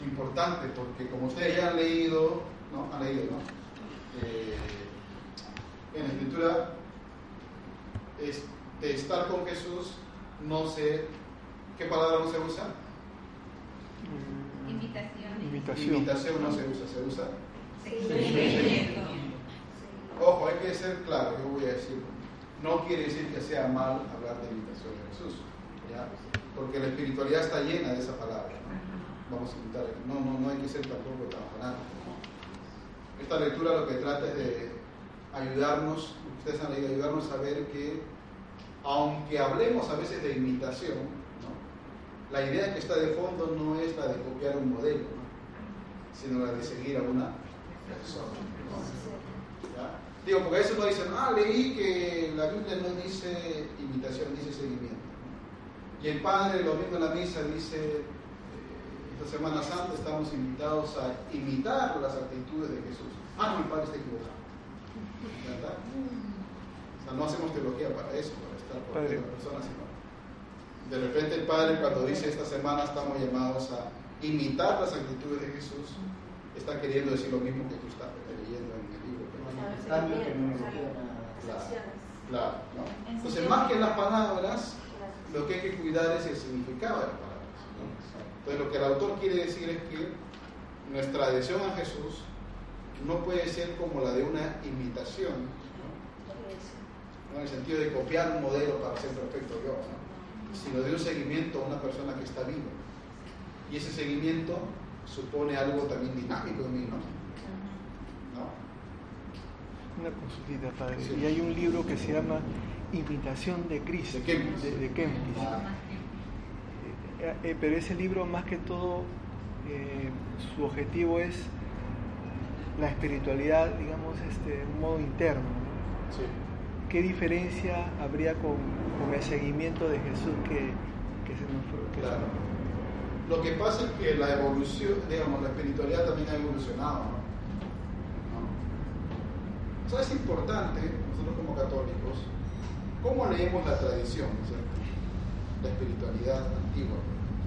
¿no? Importante porque como ustedes ya han leído, ¿no? Han leído, ¿no? Eh, en la escritura, es, de estar con Jesús, no sé, ¿qué palabra no se usa? Invitación. Invitación. Invitación no se usa, se usa. Seguimiento. Ojo, hay que ser claro, yo voy a decir, no quiere decir que sea mal hablar de invitación de Jesús, ¿ya? Porque la espiritualidad está llena de esa palabra. ¿no? Vamos a invitar, no, no, no hay que ser tampoco tan fanático. ¿no? Esta lectura lo que trata es de ayudarnos, ustedes han leído, ayudarnos a ver que, aunque hablemos a veces de imitación, ¿no? la idea que está de fondo no es la de copiar un modelo, ¿no? sino la de seguir a una persona. Digo, porque a veces no dicen, ah, leí que la Biblia no dice imitación, dice seguimiento. Y el Padre, lo mismo en la misa, dice, eh, esta Semana Santa estamos invitados a imitar las actitudes de Jesús. Ah, no, el Padre está equivocado. ¿Verdad? O sea, no hacemos teología para eso, para estar por Padre. la persona, sino De repente el Padre cuando dice esta semana estamos llamados a imitar las actitudes de Jesús, está queriendo decir lo mismo que tú estás leyendo en el libro. Claro, claro, ¿no? Entonces, más que las palabras, lo que hay que cuidar es el significado de las palabras. ¿no? Entonces, lo que el autor quiere decir es que nuestra adhesión a Jesús no puede ser como la de una imitación, ¿no? ¿no? en el sentido de copiar un modelo para ser perfecto yo, ¿no? sino de un seguimiento a una persona que está viva. Y ese seguimiento supone algo también dinámico en mí, ¿no? Una consultita, padre. Y hay un libro que se llama Imitación de Cristo, De Kempis. de, de Kempis. Eh, eh, pero ese libro, más que todo, eh, su objetivo es la espiritualidad, digamos, este, un modo interno. ¿no? Sí. ¿Qué diferencia habría con, con el seguimiento de Jesús que, que se nos fue? Claro. Lo que pasa es que la evolución, digamos, la espiritualidad también ha evolucionado, ¿no? ¿No? O sea, es importante, nosotros como católicos, cómo leemos la tradición, ¿no es cierto? La espiritualidad antigua,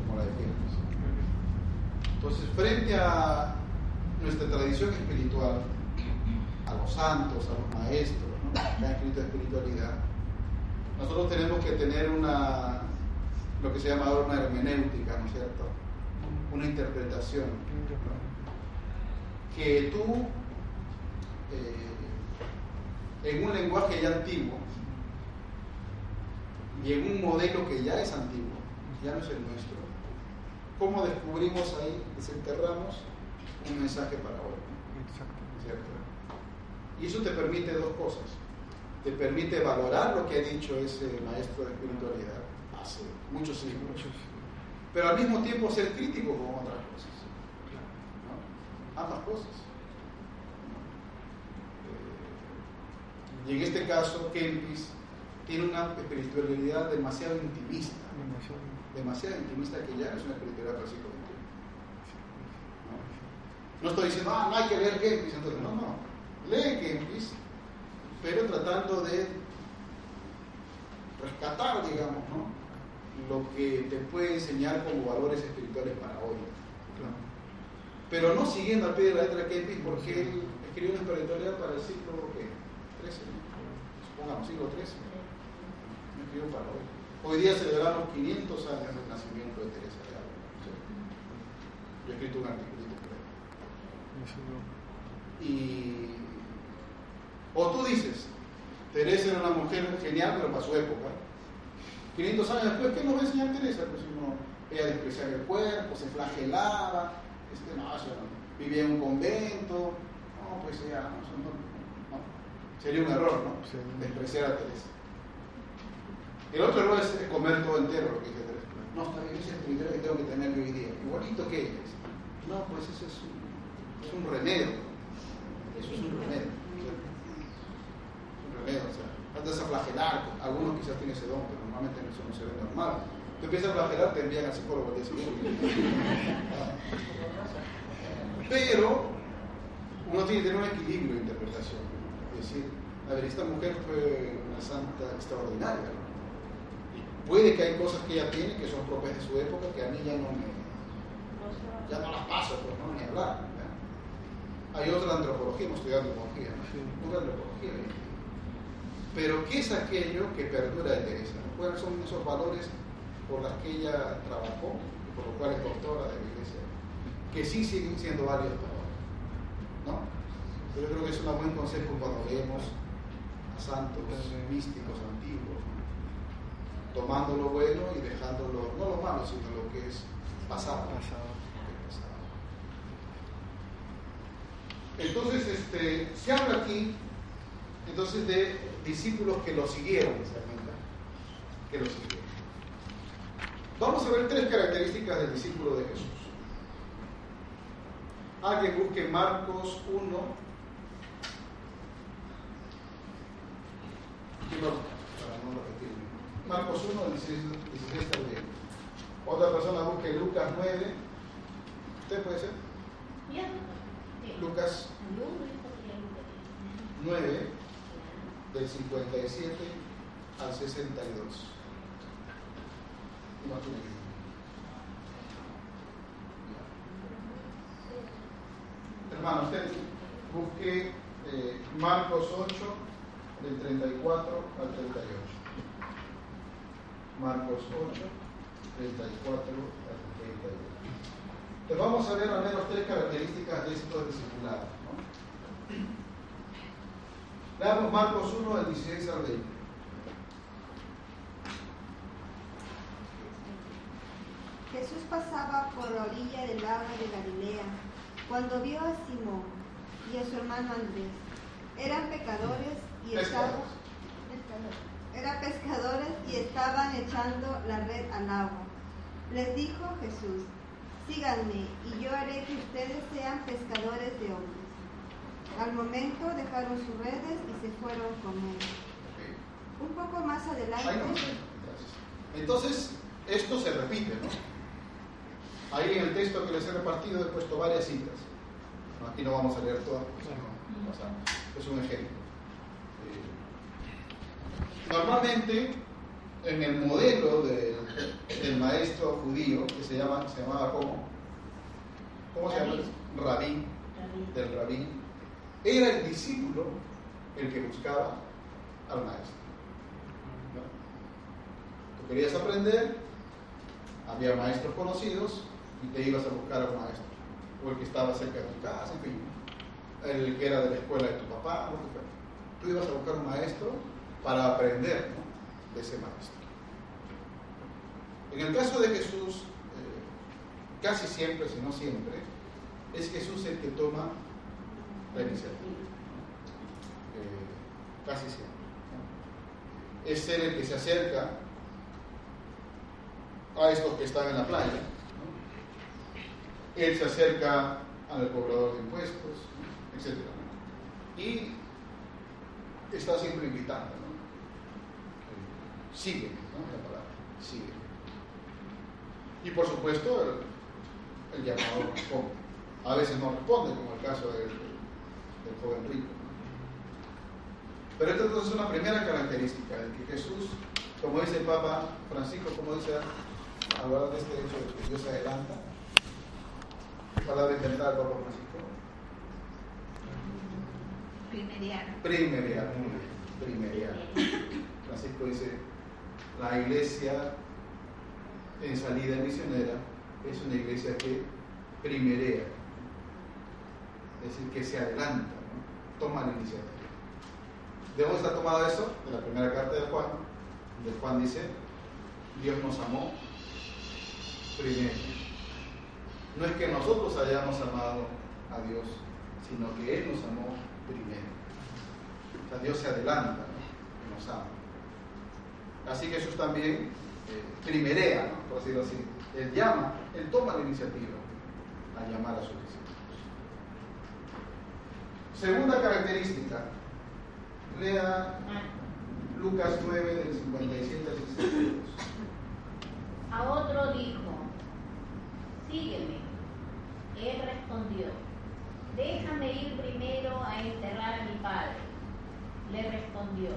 como la defendemos. Entonces, frente a nuestra tradición espiritual, a los santos, a los maestros, ¿no? que han escrito espiritualidad, nosotros tenemos que tener una, lo que se llama ahora una hermenéutica, ¿no es cierto? Una interpretación que tú, eh, en un lenguaje ya antiguo y en un modelo que ya es antiguo, ya no es el nuestro, ¿cómo descubrimos ahí, desenterramos un mensaje para hoy? Exacto. ¿cierto? Y eso te permite dos cosas. Te permite valorar lo que ha dicho ese maestro de espiritualidad hace muchos siglos, pero al mismo tiempo ser crítico con otras cosas. ¿no? Ambas cosas. Eh, Y en este caso, Kempis tiene una espiritualidad demasiado intimista, Demasiado. intimista que ya no es una espiritualidad para el siglo XXI. ¿no? No estoy diciendo, ah, no hay que leer Kempis, entonces, no, no. Lee Kempis, pero tratando de rescatar, digamos, ¿no? lo que te puede enseñar como valores espirituales para hoy. Claro. Pero no siguiendo al pie de la letra Kempis, porque él escribió una espiritualidad para el siglo ¿qué? 13, ¿no? supongamos, siglo 13. Para hoy. Hoy día celebramos 500 años del nacimiento de Teresa de Ávila. Yo he escrito un articulito por ahí. Eso no. Y. O tú dices, Teresa era una mujer genial, pero para su época. 500 años después, ¿qué nos va a enseñar Teresa? Pues uno, ella despreciaba el cuerpo, se flagelaba, este, no, eso no, vivía en un convento, no, pues ella, no, eso no, no. Sería un error, ¿no? Despreciar a Teresa. El otro error es comer todo entero, lo que dice Teresa. No, está bien, ese es el criterio que tengo que tener hoy día. Igualito que ella. No, pues eso es un, es un remedio. Eso es un remedio. Es un remedio, o sea, antes a flagelar, algunos quizás tienen ese don, pero normalmente eso no se ve normal. Tú empiezas a flagelar, te envían al psicólogo al. Pero uno tiene que tener un equilibrio de interpretación. Es decir, a ver, esta mujer fue una santa extraordinaria. ¿No? Puede que hay cosas que ella tiene que son propias de su época que a mí ya no me. ya no las paso, pues, ¿no? Ni hablar. ¿ya? Hay otra antropología, hemos estudiado antropología, ¿no? Sí. Otra antropología. ¿eh? Pero, ¿qué es aquello que perdura de Teresa? ¿no? ¿Cuáles son esos valores por los que ella trabajó y por los cuales es doctora de la iglesia? Que sí siguen siendo válidos para. ¿No? Pero yo creo que es un buen consejo cuando leemos a santos místicos ¿no? Tomando lo bueno y dejando lo, no lo malo, sino lo que es pasado. Pasado. Entonces, este, se habla aquí entonces de discípulos que lo siguieron. Que lo siguieron. Vamos a ver tres características del discípulo de Jesús. Alguien busque Marcos 1. ¿Quién lo busca? Para no repetirme. Marcos 1, 16, 16 al 20. Otra persona busque Lucas 9. ¿Usted puede ser? Lucas 9, del 57 al 62. Hermano, usted busque eh, Marcos 8, del 34 al 38. Marcos 8, 34 al 38. Entonces vamos a ver al menos tres características de estos discipulados. ¿no? Veamos Marcos 1, del 16 al 20. Jesús pasaba por la orilla del lago de Galilea cuando vio a Simón y a su hermano Andrés. Eran pecadores y estaban, eran pescadores y estaban echando la red al agua. Les dijo Jesús, síganme y yo haré que ustedes sean pescadores de hombres. Al momento dejaron sus redes y se fueron con él. Un poco más adelante. Entonces, esto se repite, ¿no? Ahí en el texto que les he repartido he puesto varias citas. Aquí no vamos a leer todas, es un ejemplo. Normalmente, en el modelo del, del, maestro judío, que se, llama, se llamaba ¿cómo? ¿Cómo se llama? Rabí, del rabí. Era el discípulo el que buscaba al maestro. Tú querías aprender, había maestros conocidos, y te ibas a buscar a un maestro, o el que estaba cerca de tu casa, en fin, el que era de la escuela de tu papá, lo que fuera. Tú ibas a buscar un maestro para aprender ¿no? de ese maestro. En el caso de Jesús, eh, casi siempre, si no siempre, es Jesús el que toma la iniciativa. Eh, casi siempre. Es él el que se acerca a estos que están en la playa él se acerca al cobrador de impuestos, etc. Y está siempre invitando. Sigue, ¿no? La palabra, sigue. Y por supuesto, el, el llamado responde. A veces no responde, como el caso del, del joven rico. Pero esta es una primera característica de que Jesús, como dice el Papa Francisco, como dice, hablar de este hecho de que Dios se adelanta, palabra inventada por Francisco? Primeriar, primeriar. Francisco dice, la iglesia en salida misionera es una iglesia que primerea, es decir, que se adelanta, toma la iniciativa. ¿De dónde está tomado eso? De la primera carta de Juan, donde Juan dice, Dios nos amó primero no es que nosotros hayamos amado a Dios, sino que Él nos amó primero. O sea, Dios se adelanta ¿no? nos ama. Así que Jesús también eh, primerea, ¿no? por decirlo así. Él llama, Él toma la iniciativa a llamar a sus discípulos. Segunda característica, lea Lucas 9 del 57 al 62. A otro dijo, sígueme. Él respondió, déjame ir primero a enterrar a mi padre. Le respondió,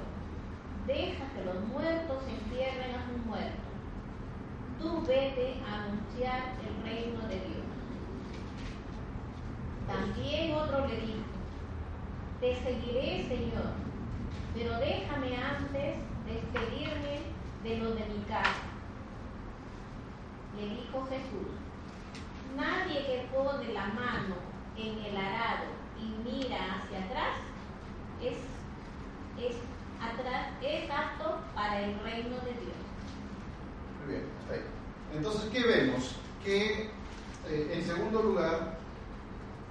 deja que los muertos entierren a sus muertos. Tú vete a anunciar el reino de Dios. También otro le dijo, te seguiré, Señor, pero déjame antes despedirme de lo de mi casa. Le dijo Jesús, nadie que pone la mano en el arado y mira hacia atrás es, es, es apto para el reino de Dios. Muy bien, ahí. Entonces, ¿qué vemos? Que eh, en segundo lugar,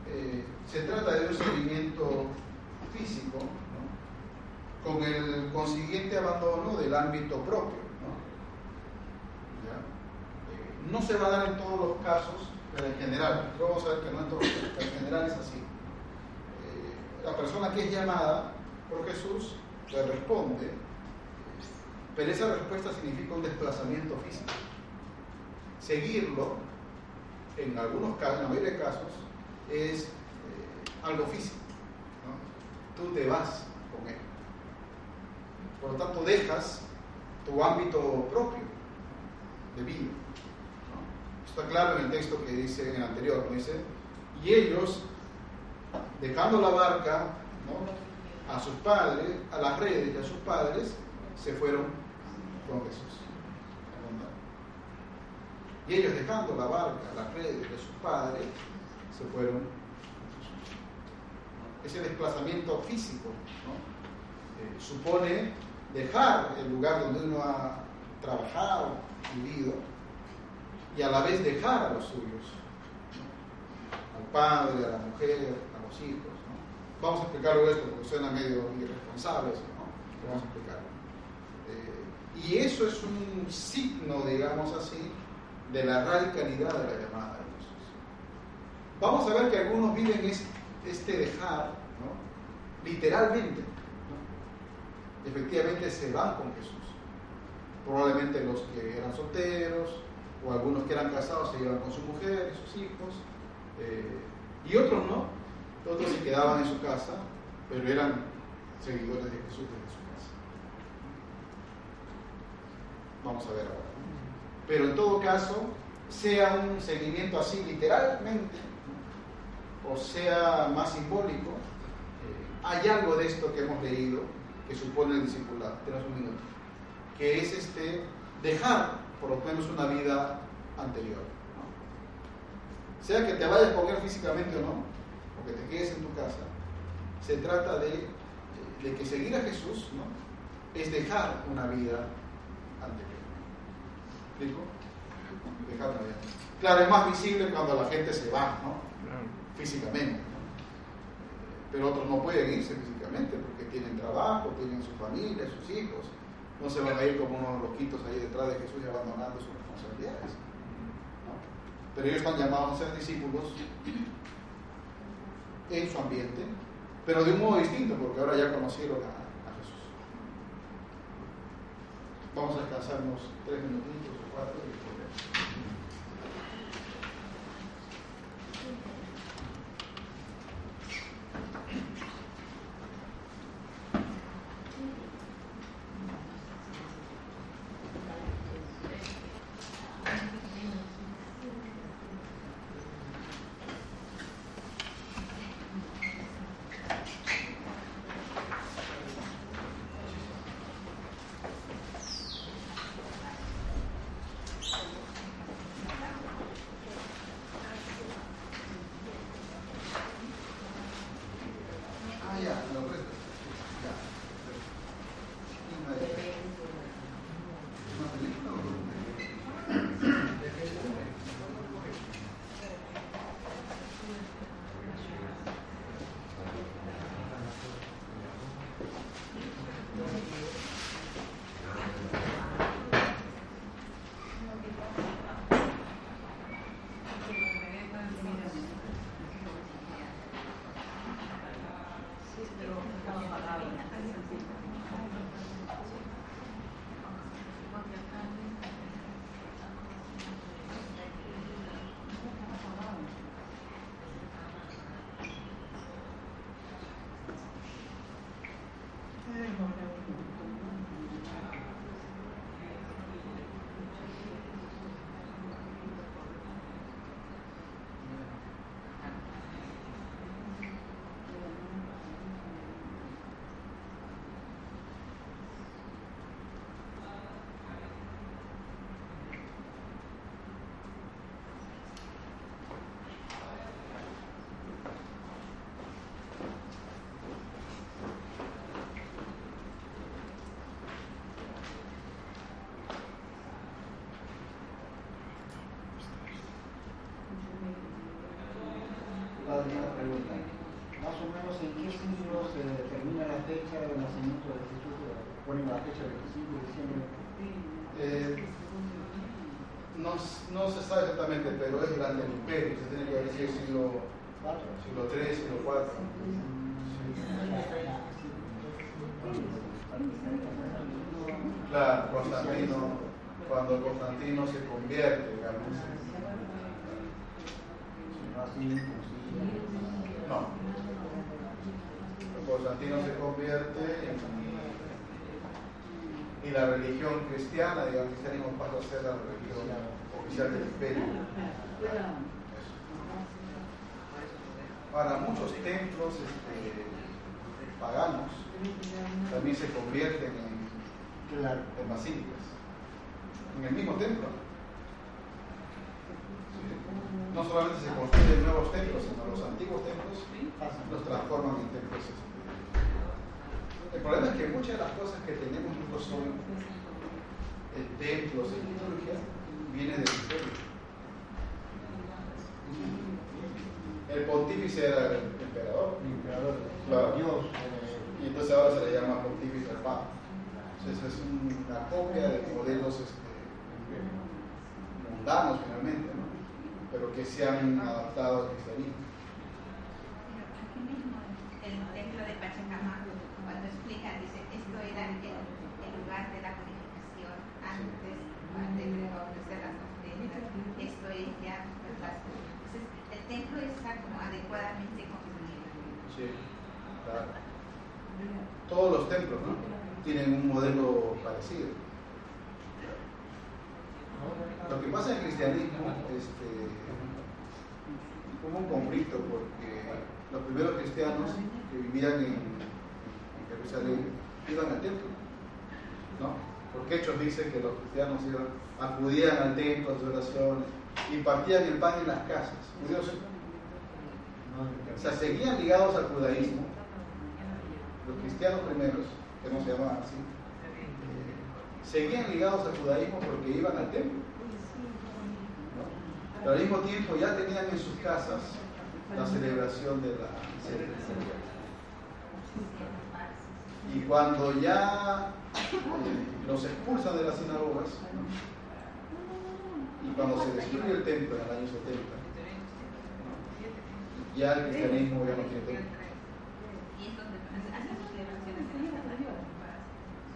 eh, se trata de un seguimiento físico, con el consiguiente abandono del ámbito propio. Eh, no se va a dar en todos los casos pero en general, vamos a ver que no en todos los en general es así. La persona que es llamada por Jesús le responde, pero esa respuesta significa un desplazamiento físico. Seguirlo, en algunos casos, en la mayoría de casos, es eh, algo físico. ¿no? Tú te vas con él. Por lo tanto, dejas tu ámbito propio debido. ¿no? Está claro en el texto que dice en el anterior, dice, y ellos, dejando la barca, ¿no? A sus padres, a las redes y a sus padres, se fueron con Jesús. Y ellos dejando la barca, las redes de sus padres, se fueron con Jesús. Ese desplazamiento físico eh, supone dejar el lugar donde uno ha trabajado, vivido, y a la vez dejar a los suyos, al padre, a la mujer, a los hijos. Vamos a explicarlo esto porque suena medio irresponsable, ¿no? vamos a explicarlo. Eh, y eso es un signo, digamos así, de la radicalidad de la llamada de Jesús. Vamos a ver que algunos viven este dejar, literalmente, efectivamente se van con Jesús. Probablemente los que eran solteros o algunos que eran casados se iban con su mujer y sus hijos. Eh, y otros no, otros se quedaban en su casa, pero eran seguidores de Jesús desde su casa. Vamos a ver ahora. Pero en todo caso, sea un seguimiento así literalmente, o sea más simbólico, eh, hay algo de esto que hemos leído que supone el discipulado. Tenemos un minuto. Que es este dejar por lo menos una vida anterior. Sea que te vayas con él físicamente o no, o que te quedes en tu casa, se trata de, de que seguir a Jesús ¿no? es dejar una vida. ¿Explico? Dejar una vida. Claro, es más visible cuando la gente se va, ¿no? Físicamente. Pero otros no pueden irse físicamente porque tienen trabajo, tienen su familia, sus hijos. No se van a ir como unos loquitos ahí detrás de Jesús y abandonando sus responsabilidades. ¿no? Pero ellos están llamados a ser discípulos en su ambiente, pero de un modo distinto, porque ahora ya conocieron a, Jesús. Vamos a descansarnos tres minutitos o cuatro y volvemos. En qué siglo se determina la fecha del nacimiento de Jesús, ponen la fecha del 25 de diciembre. Eh, no, no se sabe exactamente, pero es durante el imperio, se tiene que decir siglo, siglo III, siglo IV. Claro, Constantino, cuando Constantino se convierte, digamos. No. Constantino se convierte en y la religión cristiana, digamos, el cristianismo pasa a ser la religión oficial del imperio. Ahora, muchos templos este, paganos también se convierten en, en basílicas, en el mismo templo. No solamente se construyen nuevos templos, sino los antiguos templos los transforman en templos. El problema es que muchas de las cosas que tenemos nosotros son eh, templos y liturgia, vienen del imperio. El pontífice era el emperador. Claro. Dios. Y entonces ahora se le llama pontífice al Papa. Entonces es una copia de modelos este, mundanos finalmente, ¿no? pero que se han adaptado al cristianismo. Aquí mismo, el templo de Pachacamac, cuando explica, dice, esto era el, lugar de la purificación antes de ofrecer las ofrendas. Esto es ya las el templo está como adecuadamente construido. Todos los templos tienen un modelo parecido. Lo que pasa en el cristianismo este, hubo un conflicto porque los primeros cristianos que vivían en Iban al templo. ¿no? Porque Hechos dice que los cristianos iban, acudían al templo a sus oraciones y partían el pan en las casas. O sea, seguían ligados al judaísmo. Los cristianos primeros, que no se llamaban así, eh, seguían ligados al judaísmo porque iban al templo. Pero al mismo tiempo ya tenían en sus casas la celebración de la celebración. Y cuando ya eh, los expulsan de las sinagogas, y cuando se destruye el templo en el año 70, ya el cristianismo ya no tiene templo.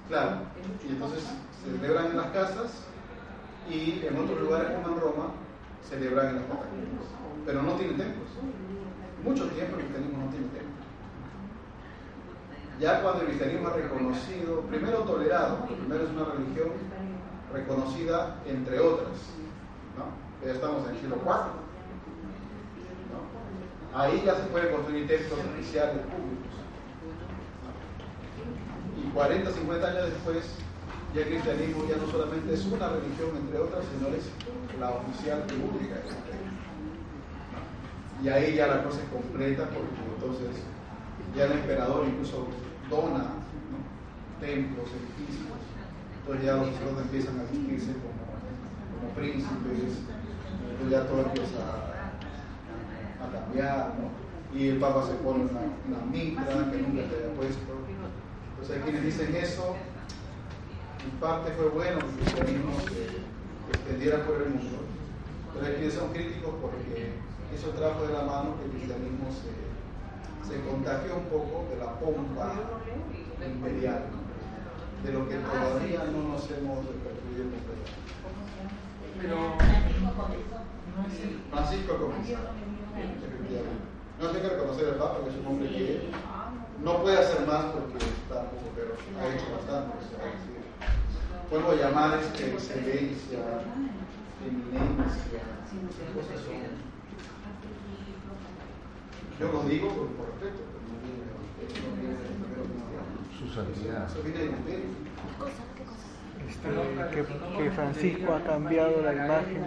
Claro, y entonces se celebran en las casas y en otros lugares como en Roma celebran en las catacumbas, pero no tienen templos. Mucho tiempo el cristianismo no tiene templos. Ya cuando el cristianismo es reconocido, primero tolerado, primero es una religión reconocida entre otras, ¿no? Ya estamos en el siglo IV. ¿no? Ahí ya se pueden construir templos oficiales públicos. Y 40, 50 años después, ya el cristianismo ya no solamente es una religión entre otras, sino es la oficial pública. Y ahí ya la cosa es completa porque entonces ya el emperador incluso dona templos, edificios. Entonces ya los sacerdotes empiezan a dirigirse como, como príncipes, entonces ya todo empieza a, a cambiar, ¿no? Y el Papa se pone una, una mitra que nunca se había puesto. Entonces hay quienes dicen eso, en parte fue bueno que el cristianismo se extendiera por el mundo, pero hay quienes son críticos porque eso trajo de la mano que el cristianismo se, se contagió un poco de la pompa imperial, de lo que todavía no nos hemos repercutido completamente. Pero el Francisco comenzó, efectivamente. No hay que reconocer al Papa, que es un hombre que no puede hacer más porque está poco, pero ha hecho bastante. o sea, sí. Llamar este, excelencia, eminencia, cosas son. Yo lo digo por, por respeto, pero no viene, no viene del primero que Su santidad. Eso viene del imperio. Este, que, que Francisco ha cambiado la imagen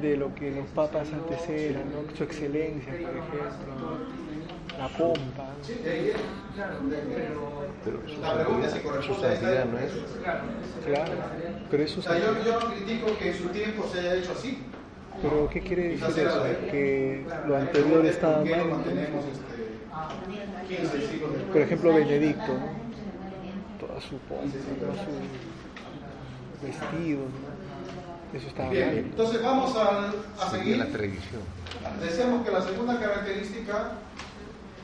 de lo que los papas antes eran, ¿no? su excelencia, por ejemplo, la pompa. Pero su La pregunta es si santidad, su santidad no es. claro, pero O eso sea, yo, yo no critico que en su tiempo se haya hecho así. Pero ¿qué quiere decir eso? Que lo anterior estaba ¿Por qué mal. no entonces? mantenemos este, 15 siglos después? Por ejemplo, Benedicto, ¿no? Toda su pompa, todo su vestido, ¿no? Eso estaba Bien, mal. entonces vamos a, a seguir. la tradición. Decíamos que la segunda característica,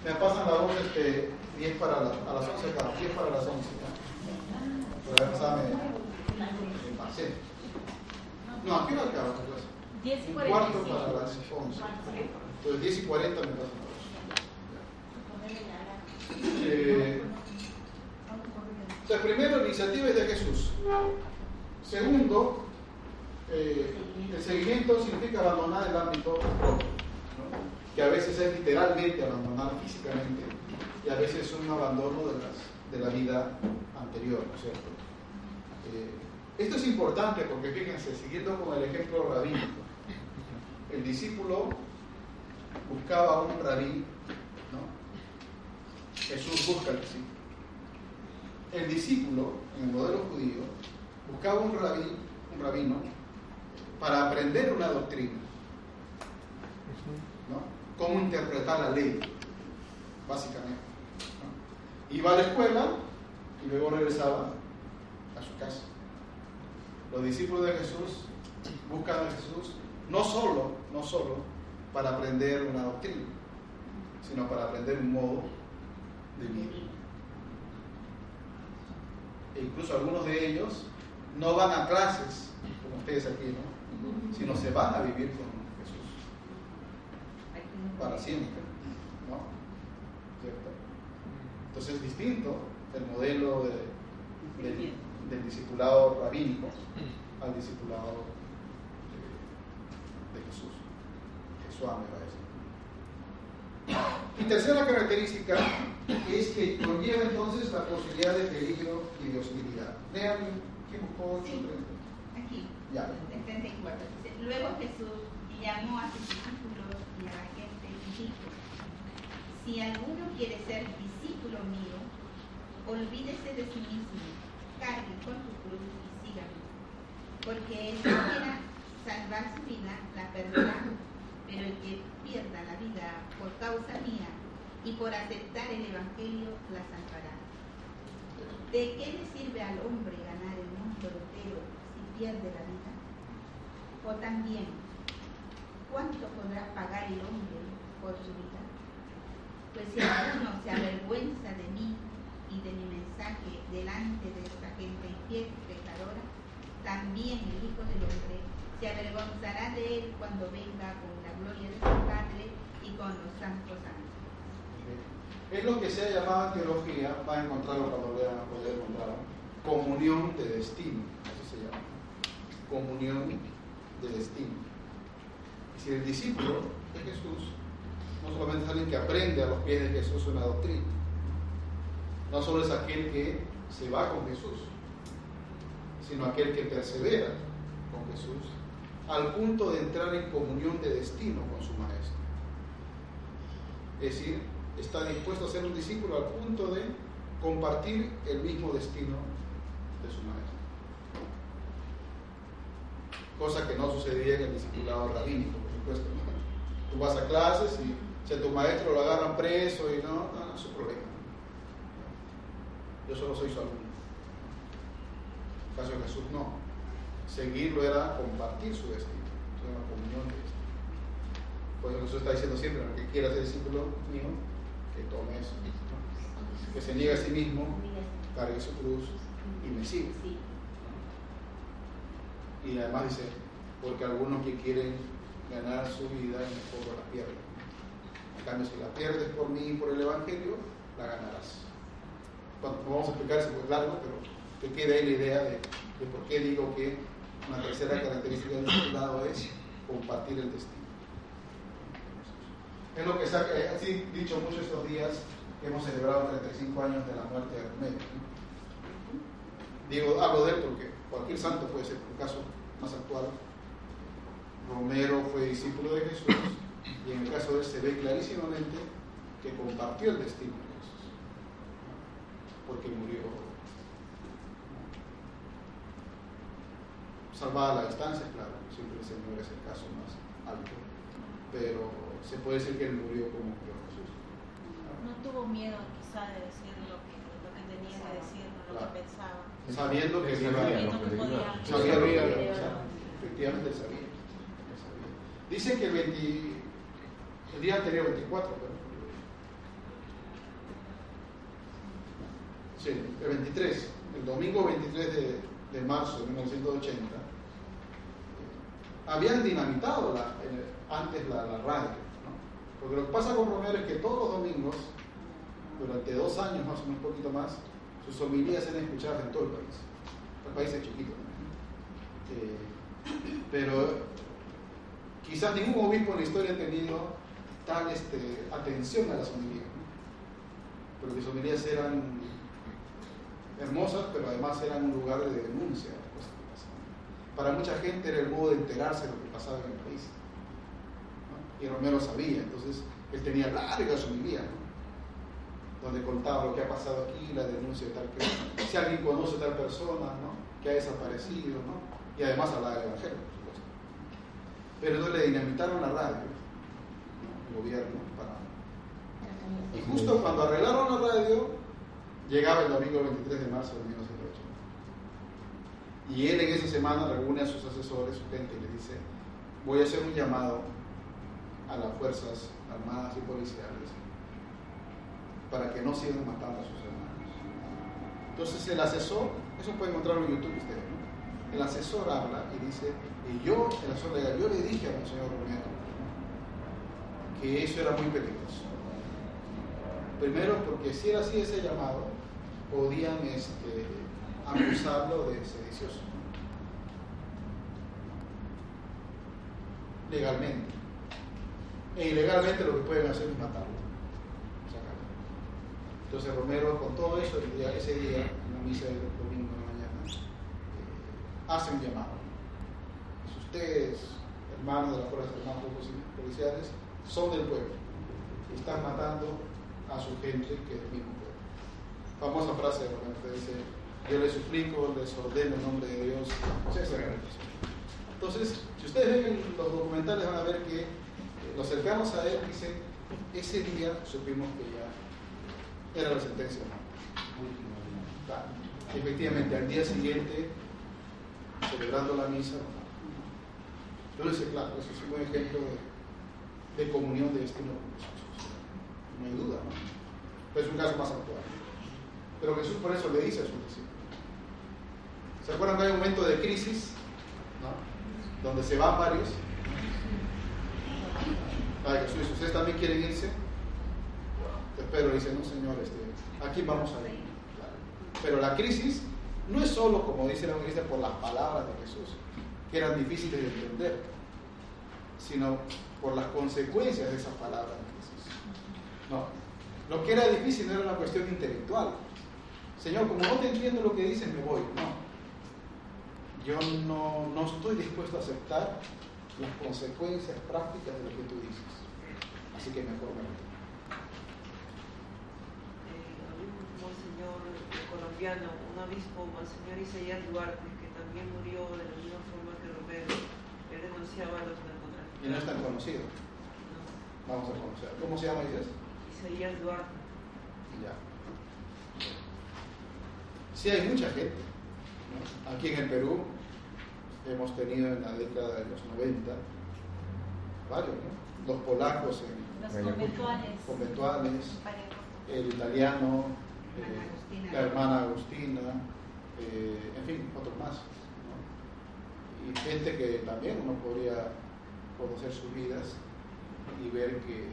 me pasan la voz este, 10 para la- a las 11 acá, 10 para las 11. ¿no? Pero pasada me, me pasé. No, aquí no acaba la clase. 10 y Un 45. cuarto para las 11. Entonces 10 y 40 me pasan voz. Eh, sea, primero, la iniciativa es de Jesús. Segundo, eh, el seguimiento significa abandonar el ámbito propio, que a veces es literalmente abandonar físicamente y a veces es un abandono de, las, de la vida anterior, ¿no es cierto? Eh, esto es importante porque fíjense, siguiendo con el ejemplo rabínico, el discípulo buscaba un rabí, ¿no? Jesús busca al discípulo. El discípulo, en el modelo judío, buscaba un rabí, un rabino, para aprender una doctrina, ¿no? Cómo interpretar la ley, básicamente. Iba a la escuela y luego regresaba a su casa. Los discípulos de Jesús buscan a Jesús no solo, no solo para aprender una doctrina, sino para aprender un modo de vida. E incluso algunos de ellos no van a clases, como ustedes aquí, ¿no? Sino se van a vivir con Jesús para siempre, ¿no? ¿Cierto? Entonces es distinto el modelo de, del discipulado rabínico al discipulado de, de Jesús. Decir. Y tercera característica es que conlleva entonces la posibilidad de peligro y de hostilidad. Vean, ¿qué buscó 8? Aquí, Ya. el 34. Dice, Luego Jesús llamó a sus discípulos y a la gente y dijo, si alguno quiere ser discípulo mío, olvídese de sí mismo, cargue con su cruz y sígame. Porque el que quiera salvar su vida, la perderá, pero el que pierda la vida por causa mía y por aceptar el Evangelio, la salvará. ¿De qué le sirve al hombre ganar el mundo entero si pierde la vida? O también, ¿cuánto podrá pagar el hombre por su vida? Pues si alguno se avergüenza de mí y de mi mensaje delante de esta gente infiel y pecadora, también el Hijo del Hombre se avergonzará de él cuando venga con gloria de su Padre y con los santos ángeles. Es lo que se ha llamado teología, va a encontrarlo cuando lean a poder encontrarlo, comunión de destino, así se llama. Comunión de destino. Si el discípulo de Jesús no solamente es alguien que aprende a los pies de Jesús una doctrina, no solo es aquel que se va con Jesús, sino aquel que persevera con Jesús al punto de entrar en comunión de destino con su maestro. Es decir, está dispuesto a ser un discípulo al punto de compartir el mismo destino de su maestro. Cosa que no sucedía en el discipulado rabínico, por supuesto. Tú vas a clases y si a tu maestro lo agarran preso y no, no, no es su problema. Yo solo soy su alumno. En caso de Jesús no. Seguirlo era compartir su destino, es una comunión de destino. Por eso Jesús está diciendo siempre, el que quiera ser discípulo mío, que tome eso, ¿no? que se niegue a sí mismo, cargue su cruz y me siga. Y además dice, porque algunos que quieren ganar su vida en el fondo la pierden. En cambio, si la pierdes por mí y por el Evangelio, la ganarás. Bueno, no vamos a explicar eso es largo, pero que quede ahí la idea de, de por qué digo que una tercera característica del discipulado es compartir el destino. Es lo que se ha así dicho mucho estos días hemos celebrado 35 años de la muerte de Romero. Digo, hablo de él porque cualquier santo puede ser, un caso más actual. Romero fue discípulo de Jesús y en el caso de él se ve clarísimamente que compartió el destino de Jesús, porque murió salvada la distancia, claro, siempre el Señor es el caso más alto, pero se puede decir que él murió como murió Jesús. No tuvo miedo quizá de decir lo que, lo que tenía que decir, no lo Claro. que pensaba. Sabiendo que iba Sabía sabía. Efectivamente sabía. sabía. Dice que el, 20 el día anterior, 24, pero, sí, el 23, el domingo 23 de, de marzo de 1980, habían dinamitado la- el- antes la, radio. ¿no? Porque lo que pasa con Romero es que todos los domingos, durante dos años más o menos, un poquito más, sus homilías eran escuchadas en todo el país. El país es chiquito. Eh, pero quizás ningún obispo en la historia ha tenido tal este, atención a las homilías. Porque sus homilías eran hermosas, pero además eran un lugar de denuncia de las cosas que pasaban. Para mucha gente era el modo de enterarse de lo que pasaba en el país. Y Romero sabía, entonces él tenía largas homilías, donde contaba lo que ha pasado aquí, la denuncia de tal que si alguien conoce a tal persona, que ha desaparecido, y además hablaba del Evangelio, por supuesto. Pero entonces le dinamitaron la radio, el gobierno, para... Y justo cuando arreglaron la radio, llegaba el domingo 23 de marzo de 1908. Y él en esa semana reúne a sus asesores, su gente, y le dice, voy a hacer un llamado a las fuerzas armadas y policiales para que no sigan matando a sus hermanos. Entonces el asesor, eso puede encontrarlo en YouTube ustedes. El asesor habla y dice, y yo, el asesor legal, yo le dije a señor Romero que eso era muy peligroso. Primero porque si era así ese llamado, podían este, acusarlo de sedicioso. Legalmente. E ilegalmente lo que pueden hacer es matarlo. Entonces Romero con todo eso, ese día, en la misa del domingo de la mañana, eh, hace un llamado. Ustedes, hermanos de las fuerzas armadas policiales, son del pueblo, están matando a su gente que es del mismo pueblo. Famosa frase de Romero que dice, yo les suplico, les ordeno en nombre de Dios. Entonces, si ustedes ven los documentales van a ver que los cercanos a él dicen, ese día supimos que ya era la sentencia. Efectivamente, al día siguiente, celebrando la misa, yo le sé, claro, eso es un buen ejemplo de, comunión de este Jesús. No hay duda, ¿no? Pero es un caso más actual. Pero Jesús por eso le dice a sus discípulos. ¿Se acuerdan que hay un momento de crisis? ¿no? Donde se van varios Ay, Jesús, ¿ustedes también quieren irse? Pero dice, no señor, este, aquí vamos a ir. Pero la crisis no es solo, como dice la evangelista, por las palabras de Jesús, que eran difíciles de entender, sino por las consecuencias de esas palabras de Jesús. No, lo que era difícil no era una cuestión intelectual. Señor, como no te entiendo lo que dices, me voy. No. Yo no, no estoy dispuesto a aceptar las consecuencias prácticas de lo que tú dices. Así que mejor me eh, un señor colombiano, un obispo, Monseñor Isaías Duarte, que también murió de la misma forma que Romero, él denunciaba a los narcotraficantes. Y no es tan conocido. Vamos a conocer. ¿Cómo se llama Isaías? Isaías Duarte. Ya. Sí, hay mucha gente. Aquí en el Perú hemos tenido en la década de los 90, varios, ¿no? Los polacos en los conventuales, conventuales el italiano, eh, la hermana Agustina, eh, en fin, otros más. ¿no? Y gente que también uno podría conocer sus vidas y ver que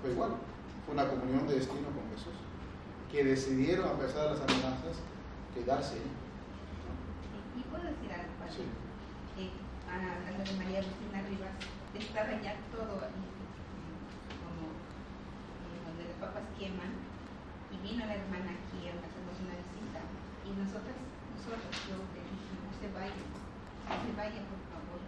fue igual, fue una comunión de destino con Jesús, que decidieron, a pesar de las amenazas, quedarse ¿Y puedo decir algo? Sí. Eh, hablando de María Agustina Rivas, estaba ya todo como eh, donde los papas queman y vino la hermana aquí a hacernos una visita y nosotras, nosotros, yo le dije, no se vaya, no se vaya por favor,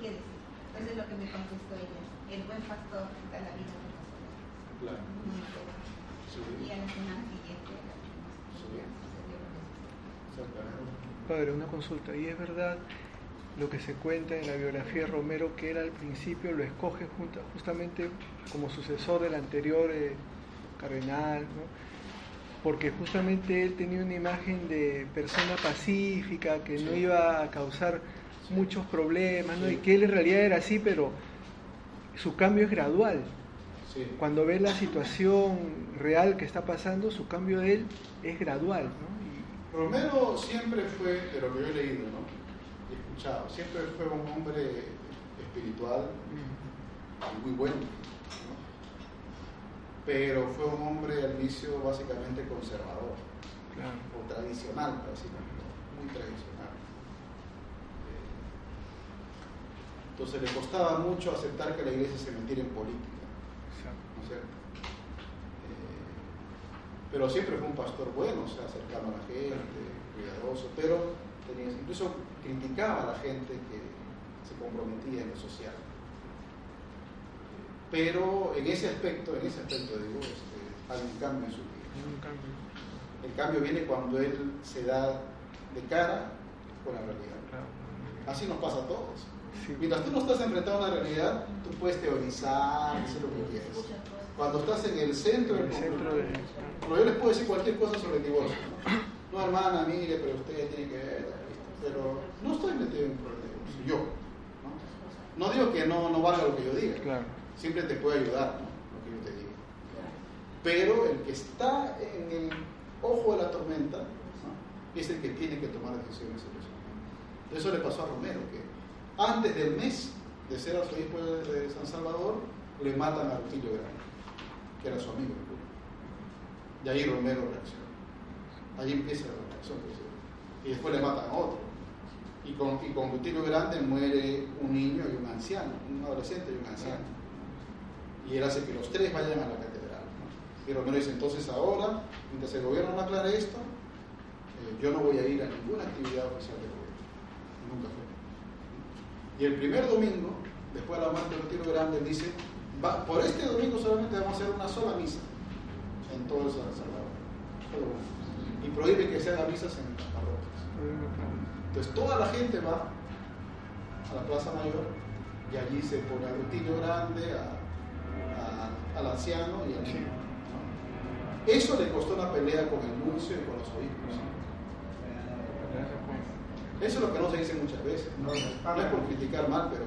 ¿qué decir? Entonces lo que me contestó ella, el buen pastor da la vida por nosotros. Claro. Sí. Y a la semana siguiente Padre, una consulta. Y es verdad lo que se cuenta en la biografía de Romero, que él al principio lo escoge justamente como sucesor del anterior eh, cardenal, ¿no? porque justamente él tenía una imagen de persona pacífica, que no iba a causar muchos problemas, ¿no? y que él en realidad era así, pero su cambio es gradual. Cuando ve la situación real que está pasando, su cambio de él es gradual. ¿no? Romero siempre fue, de lo que yo he leído ¿no? y escuchado, siempre fue un hombre espiritual muy bueno, pero fue un hombre al inicio básicamente conservador. Claro. o tradicional, decirlo, muy tradicional. Eh, Entonces le costaba mucho aceptar que la iglesia se metiera en política. ¿no es cierto? Pero siempre fue un pastor bueno, o sea, cercano a la gente, cuidadoso, pero tenía, incluso criticaba a la gente que se comprometía en lo social. Pero en ese aspecto, en ese aspecto digo, este, hay un cambio en su vida. Un cambio. El cambio viene cuando él se da de cara con la realidad. Así nos pasa a todos. Sí. Mientras tú no estás enfrentado a una realidad, tú puedes teorizar, hacer lo que quieras. Cuando estás en el centro del conflicto, Bueno, yo les puedo decir cualquier cosa sobre el divorcio. No, no hermana, mire, pero usted tiene que ver. Pero no estoy metido en un problema de divorcio, yo. ¿no? No digo que no, no valga lo que yo diga. Claro. Siempre te puede ayudar lo que yo te diga. Pero el que está en el ojo de la tormenta es el que tiene que tomar decisiones en eso. Eso le pasó a Romero, que antes del mes de ser arzobispo de de San Salvador, le matan a Rutilio Grande, que era su amigo. Y ahí Romero reacciona. Ahí empieza la reacción. pues, Y después le matan a otro. Y con, y con Rutilio Grande muere un niño y un anciano, un adolescente y un anciano. Y él hace que los tres vayan a la catedral. Y Romero dice, entonces ahora, mientras el gobierno no aclare esto, eh, yo no voy a ir a ninguna actividad oficial del gobierno. Nunca fue. Y el primer domingo, después de la muerte de Retiro Grande, dice, "Va- por este domingo solamente vamos a hacer una sola misa en todo El Salvador. Una. Y prohíbe que se hagan misas en las parroquias. Entonces toda la gente va a la Plaza Mayor y allí se pone a Rutilio Grande, a- a- al anciano y al niño. ¿no? Eso le costó una pelea con el nuncio y con los obispos. Eso es lo que no se dice muchas veces. No, No es por criticar mal, pero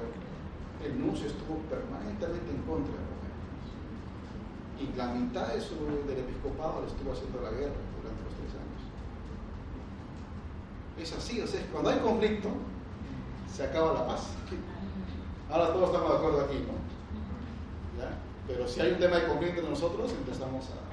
el nuncio estuvo permanentemente en contra. Y la mitad de su, del episcopado le estuvo haciendo la guerra durante los tres años. Es así, o sea, cuando hay conflicto, se acaba la paz. Ahora todos estamos de acuerdo aquí, ¿no? ¿Ya? Pero si hay un tema de conflicto entre nosotros, empezamos a...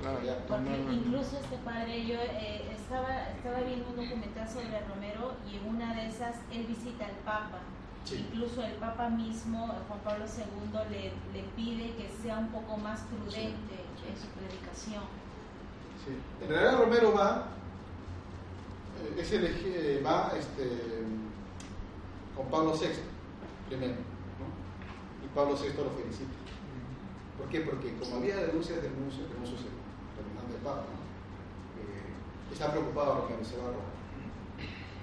Claro. Porque incluso este padre, yo eh, estaba, estaba viendo un documental sobre Romero y en una de esas él visita al Papa. Sí. Incluso el Papa mismo, Juan Pablo II, le, le pide que sea un poco más prudente en su predicación. Sí. En realidad Romero va, eh, es eh, va este, con Pablo VI primero, ¿no? y Pablo VI lo felicita. ¿Por qué? Porque como había denuncias del nuncio, que el nuncio es el del Papa. Eh, está preocupado Romero, se va a robar.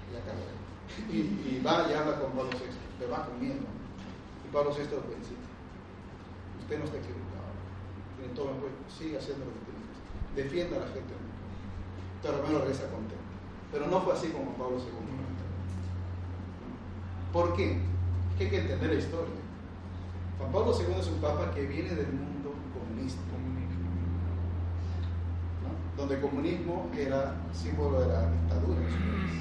Y va y habla con Pablo VI, le va con miedo. Y Pablo VI lo felicita. Usted no está equivocado. Tiene todo en cuenta. Sigue haciendo lo que tiene que hacer. Defienda a la gente. Entonces Romero regresa contento. Pero no fue así como Pablo II. ¿Por qué? Es que hay que entender la historia. Juan Pablo II es un papa que viene del mundo comunista, donde el comunismo era símbolo de la dictadura en su país.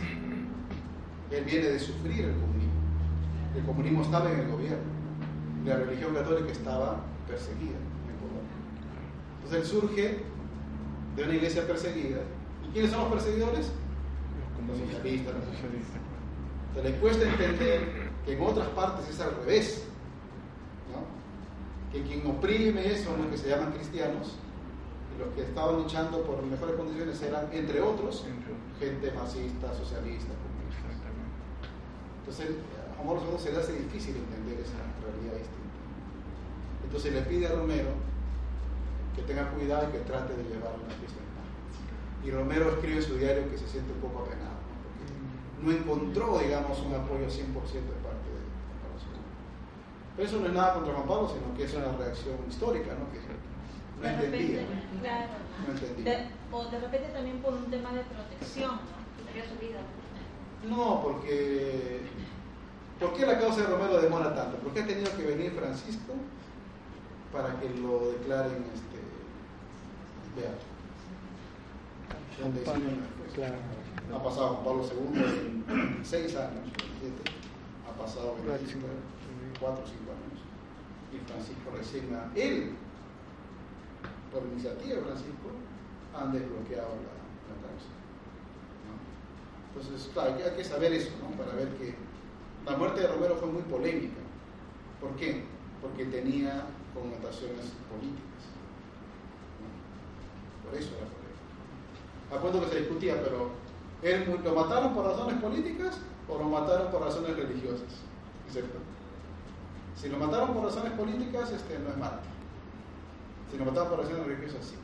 Él viene de sufrir el comunismo. El comunismo estaba en el gobierno. La religión católica estaba perseguida en Polonia. Entonces él surge de una iglesia perseguida. ¿Y quiénes son los perseguidores? Los socialistas. Los socialistas. Entonces le cuesta entender que en otras partes es al revés. ¿no? Que quien oprime son los que se llaman cristianos y los que estaban luchando por mejores condiciones eran, entre otros, gente marxista, socialista, comunista. Exactamente. Entonces, a se le hace difícil entender esa realidad distinta. Entonces le pide a Romero que tenga cuidado y que trate de llevar una fiesta en paz. Y Romero escribe en su diario que se siente un poco apenado, ¿no? porque no encontró, digamos, un apoyo 100% de parte de Juan Pablo. Pero eso no es nada contra Juan Pablo, sino que es una reacción histórica, ¿no? Que no De entendía. repente, claro. No entendía. De- o de repente también por un tema de protección, ¿no? Su vida. No, porque. ¿Por qué la causa de Romero demora tanto? Porque ha tenido que venir Francisco para que lo declaren este, beato. Donde. Claro. Ha pasado Juan Pablo II 26 años, 27, ha pasado 25, 4 o 5 años. Y Francisco recién, ha- él, por iniciativa de Francisco, han desbloqueado la, la causa. ¿no? Entonces, claro, hay que, hay que saber eso, ¿no? Para ver que la muerte de Romero fue muy polémica. ¿Por qué? Porque tenía connotaciones políticas. Por eso era polémica. Acuerdo que se discutía, pero ¿él, ¿lo mataron por razones políticas o lo mataron por razones religiosas? ¿Cierto? Si lo mataron por razones políticas, este, no es mártir. Si lo mataron por razones religiosas, sí.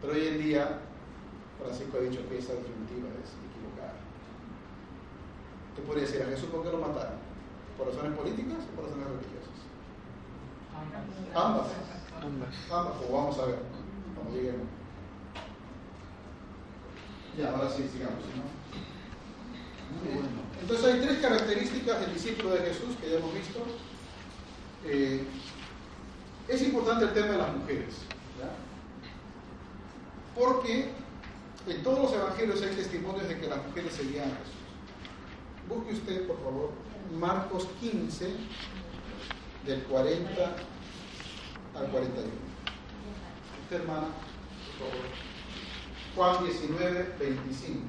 Pero hoy en día, Francisco ha dicho que esa definitiva es. Tú podrías decir a Jesús por qué lo mataron? ¿Por razones políticas o por razones religiosas? Ambas. Ambas. Ambas, o vamos a ver, cuando lleguemos. Ya, ahora sí, sigamos. ¿no? Muy bueno. Entonces hay tres características del discípulo de Jesús que ya hemos visto. Eh, es importante el tema de las mujeres, ¿ya? porque en todos los evangelios hay testimonios de que las mujeres seguían a Jesús. Busque usted, por favor, Marcos 15, del 40 al 41. Usted, hermana, por favor. Juan 19, 25.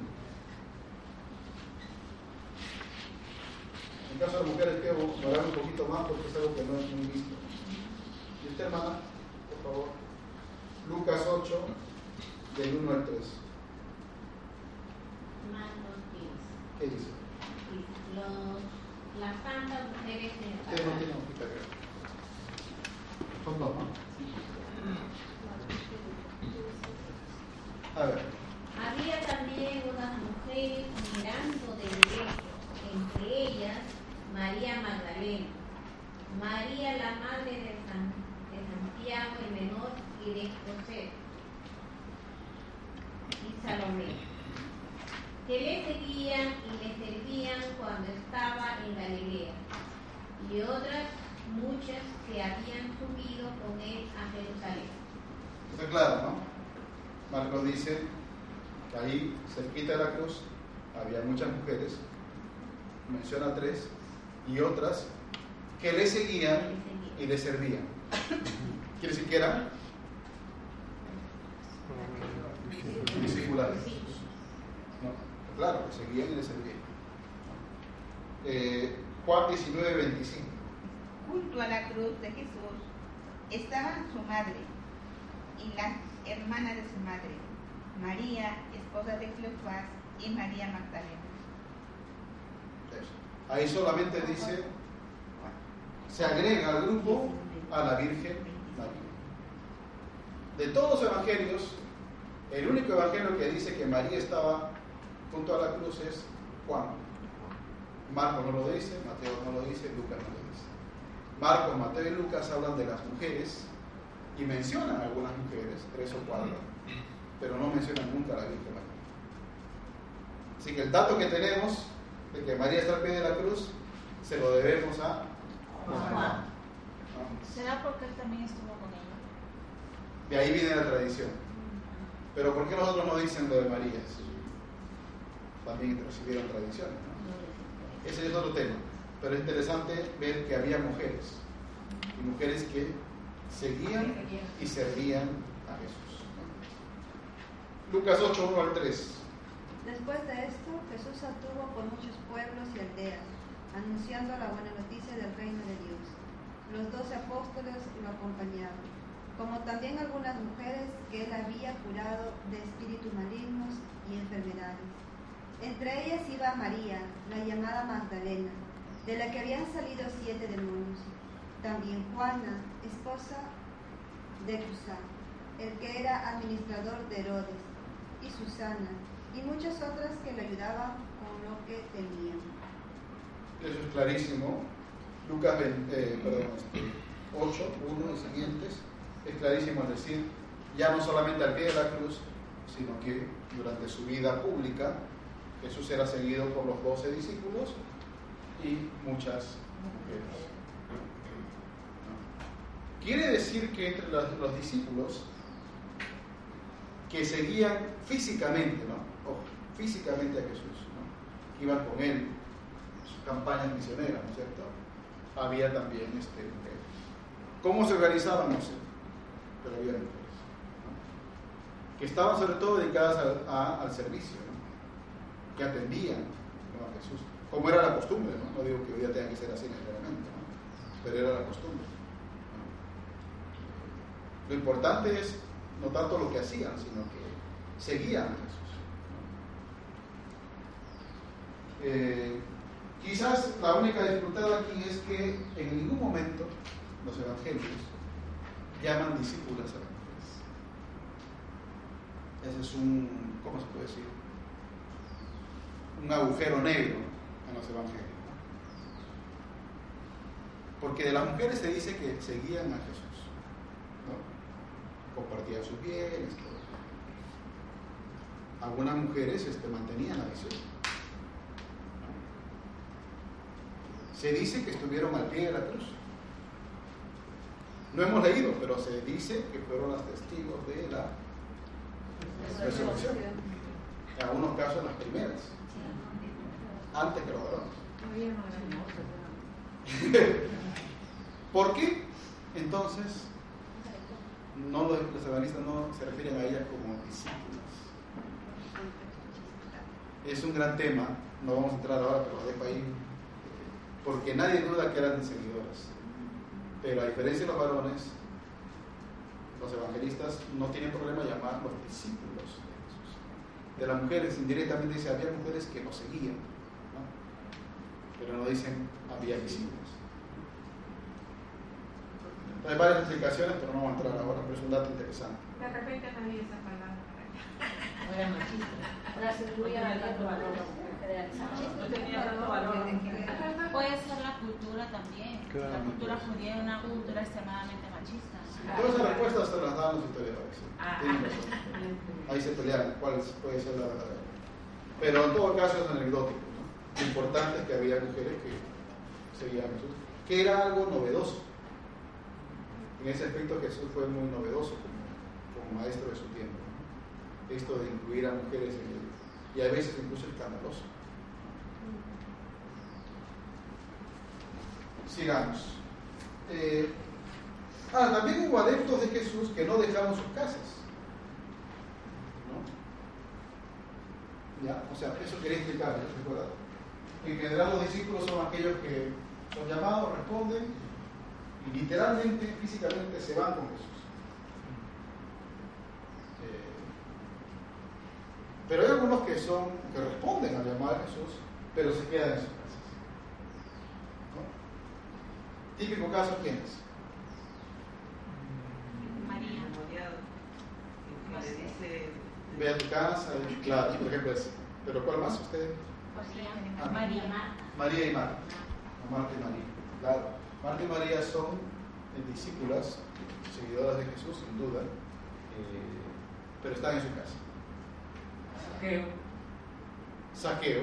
En caso de mujeres, quiero morar un poquito más porque es algo que no es muy visto. Y usted, hermana, por favor. Lucas 8, del 1 al 3. Marcos 15. ¿Qué dice? Las santas mujeres tiene hojita acá. Son dos, ¿no? A ver. Había también unas mujeres mirando de derecho, entre ellas María Magdalena, María la madre de, San, de Santiago el menor y de José, y Salomé, que le seguían y le servían cuando estaba en Galilea, y otras muchas que habían subido con él a Jerusalén. Está claro, ¿no? Marcos dice que ahí, cerquita de la cruz, había muchas mujeres, menciona tres, y otras que le seguían y le servían. ¿Quiere decir que eran? Discipulares. No, claro, que seguían y le servían. Eh, Juan 19, 25. Junto a la cruz de Jesús estaba su madre y la hermana de su madre, María, esposa de Cleofás, y María Magdalena. Ahí solamente dice, se agrega al grupo a la Virgen María. De todos los evangelios, el único evangelio que dice que María estaba junto a la cruz es Juan. Marcos no lo dice, Mateo no lo dice, Lucas no lo dice. Marcos, Mateo y Lucas hablan de las mujeres y mencionan algunas mujeres, tres o cuatro, pero no mencionan nunca a la Virgen María. Así que el dato que tenemos de que María está al pie de la cruz se lo debemos a Juan. ¿Será porque él también estuvo con ella? De ahí viene la tradición. Pero ¿por qué los otros no dicen lo de María? También recibieron tradiciones. Ese es otro tema. Pero es interesante ver que había mujeres. Y mujeres que seguían y servían a Jesús. Lucas 8, 1 al 3. Después de esto, Jesús anduvo por muchos pueblos y aldeas, anunciando la buena noticia del reino de Dios. Los doce apóstoles lo acompañaban, como también algunas mujeres que él había curado de espíritus malignos y enfermedades. Entre ellas iba María, la llamada Magdalena, de la que habían salido siete demonios. También Juana, esposa de Cusa, el que era administrador de Herodes, y Susana, y muchas otras que le ayudaban con lo que tenían. Eso es clarísimo. Lucas 20, eh, perdón, este, 8, 1 y siguientes. Es clarísimo, es decir, ya no solamente al pie de la cruz, sino que durante su vida pública Jesús era seguido por los doce discípulos y muchas mujeres. Quiere decir que entre los, los discípulos que seguían físicamente, ¿no? Ojo, físicamente a Jesús, iban con él sus campañas misioneras, ¿no es cierto? Había también este, mujeres. ¿Cómo se organizaban? No sé, pero había mujeres. que estaban sobre todo dedicadas al, servicio. Que atendían a Jesús, como era la costumbre, ¿no? digo que hoy día tenga que ser así necesariamente, ¿no? pero era la costumbre. Lo importante es no tanto lo que hacían, sino que seguían a Jesús. Eh, quizás la única disfrutada aquí es que en ningún momento los evangelios llaman discípulas a mujeres. Ese es un, ¿cómo se puede decir? Un agujero negro en los evangelios. Porque de las mujeres se dice que seguían a Jesús. Compartían sus bienes. Algunas mujeres este, mantenían la visión. Se dice que estuvieron al pie de la cruz. No hemos leído, pero se dice que fueron las testigos de la resurrección. En algunos casos las primeras, antes que los varones. ¿Por qué? Entonces, no los, los evangelistas no se refieren a ellas como discípulas. Es un gran tema, no vamos a entrar ahora, pero lo dejo ahí, porque nadie duda que eran seguidoras. Pero a diferencia de los varones, los evangelistas no tienen problema llamar los discípulos de Jesús. De las mujeres, indirectamente dice, había mujeres que lo seguían. Pero no dicen, había discípulos. Hay varias explicaciones, pero no vamos a entrar ahora, pero es un dato interesante. De repente no había esa palabra. No era machista. Ahora se incluía la tanto valor. No tenía tanto valor. Puede ser la cultura también. Claro. La cultura judía es una cultura extremadamente machista. Todas esas respuestas se las dan los historiadores. razón. Ahí se pelean cuál puede ser la verdadera. Pero en todo caso es anecdótico. Lo importante es que había mujeres que seguían a Jesús, que era algo novedoso. En ese aspecto Jesús fue muy novedoso como, maestro de su tiempo. Esto de incluir a mujeres en el, y a veces incluso escandaloso. Sigamos. Eh, ah, también hubo adeptos de Jesús que no dejaron sus casas. ¿no? ¿Ya? O sea, eso quería explicar, ¿no? En general los discípulos son aquellos que son llamados, responden y literalmente, físicamente se van con Jesús. Eh, pero hay algunos que son, que responden al llamado de Jesús, pero se quedan en sus casas. ¿no? Típico caso, ¿quién es? María. Ve a tu casa, y, claro, por ejemplo ese. Pero ¿cuál más usted? Ah. María. María y Marta. Marta y María. Claro. Marta y María son discípulas, seguidoras de Jesús, sin duda, eh, pero están en su casa. Saqueo. Saqueo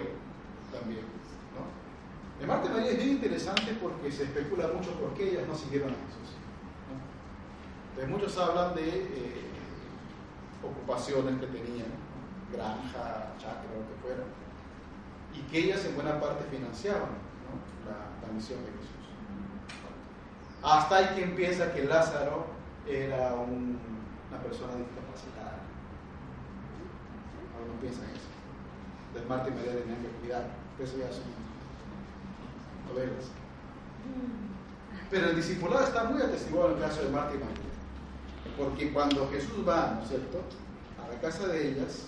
también. ¿no? De Marta y María es bien interesante porque se especula mucho por qué ellas no siguieron a Jesús. ¿no? Entonces muchos hablan de eh, ocupaciones que tenían, granja, chacra, lo que fuera, y que ellas en buena parte financiaban la, misión de Jesús. Hasta hay quien piensa que Lázaro era un- una persona discapacitada. Algunos piensan eso. Entonces Marta y María tenían que cuidar. Eso ya son novelas. Pero el discipulado está muy atestiguado en el caso de Marta y María. Porque cuando Jesús va, ¿no es cierto?, a la casa de ellas,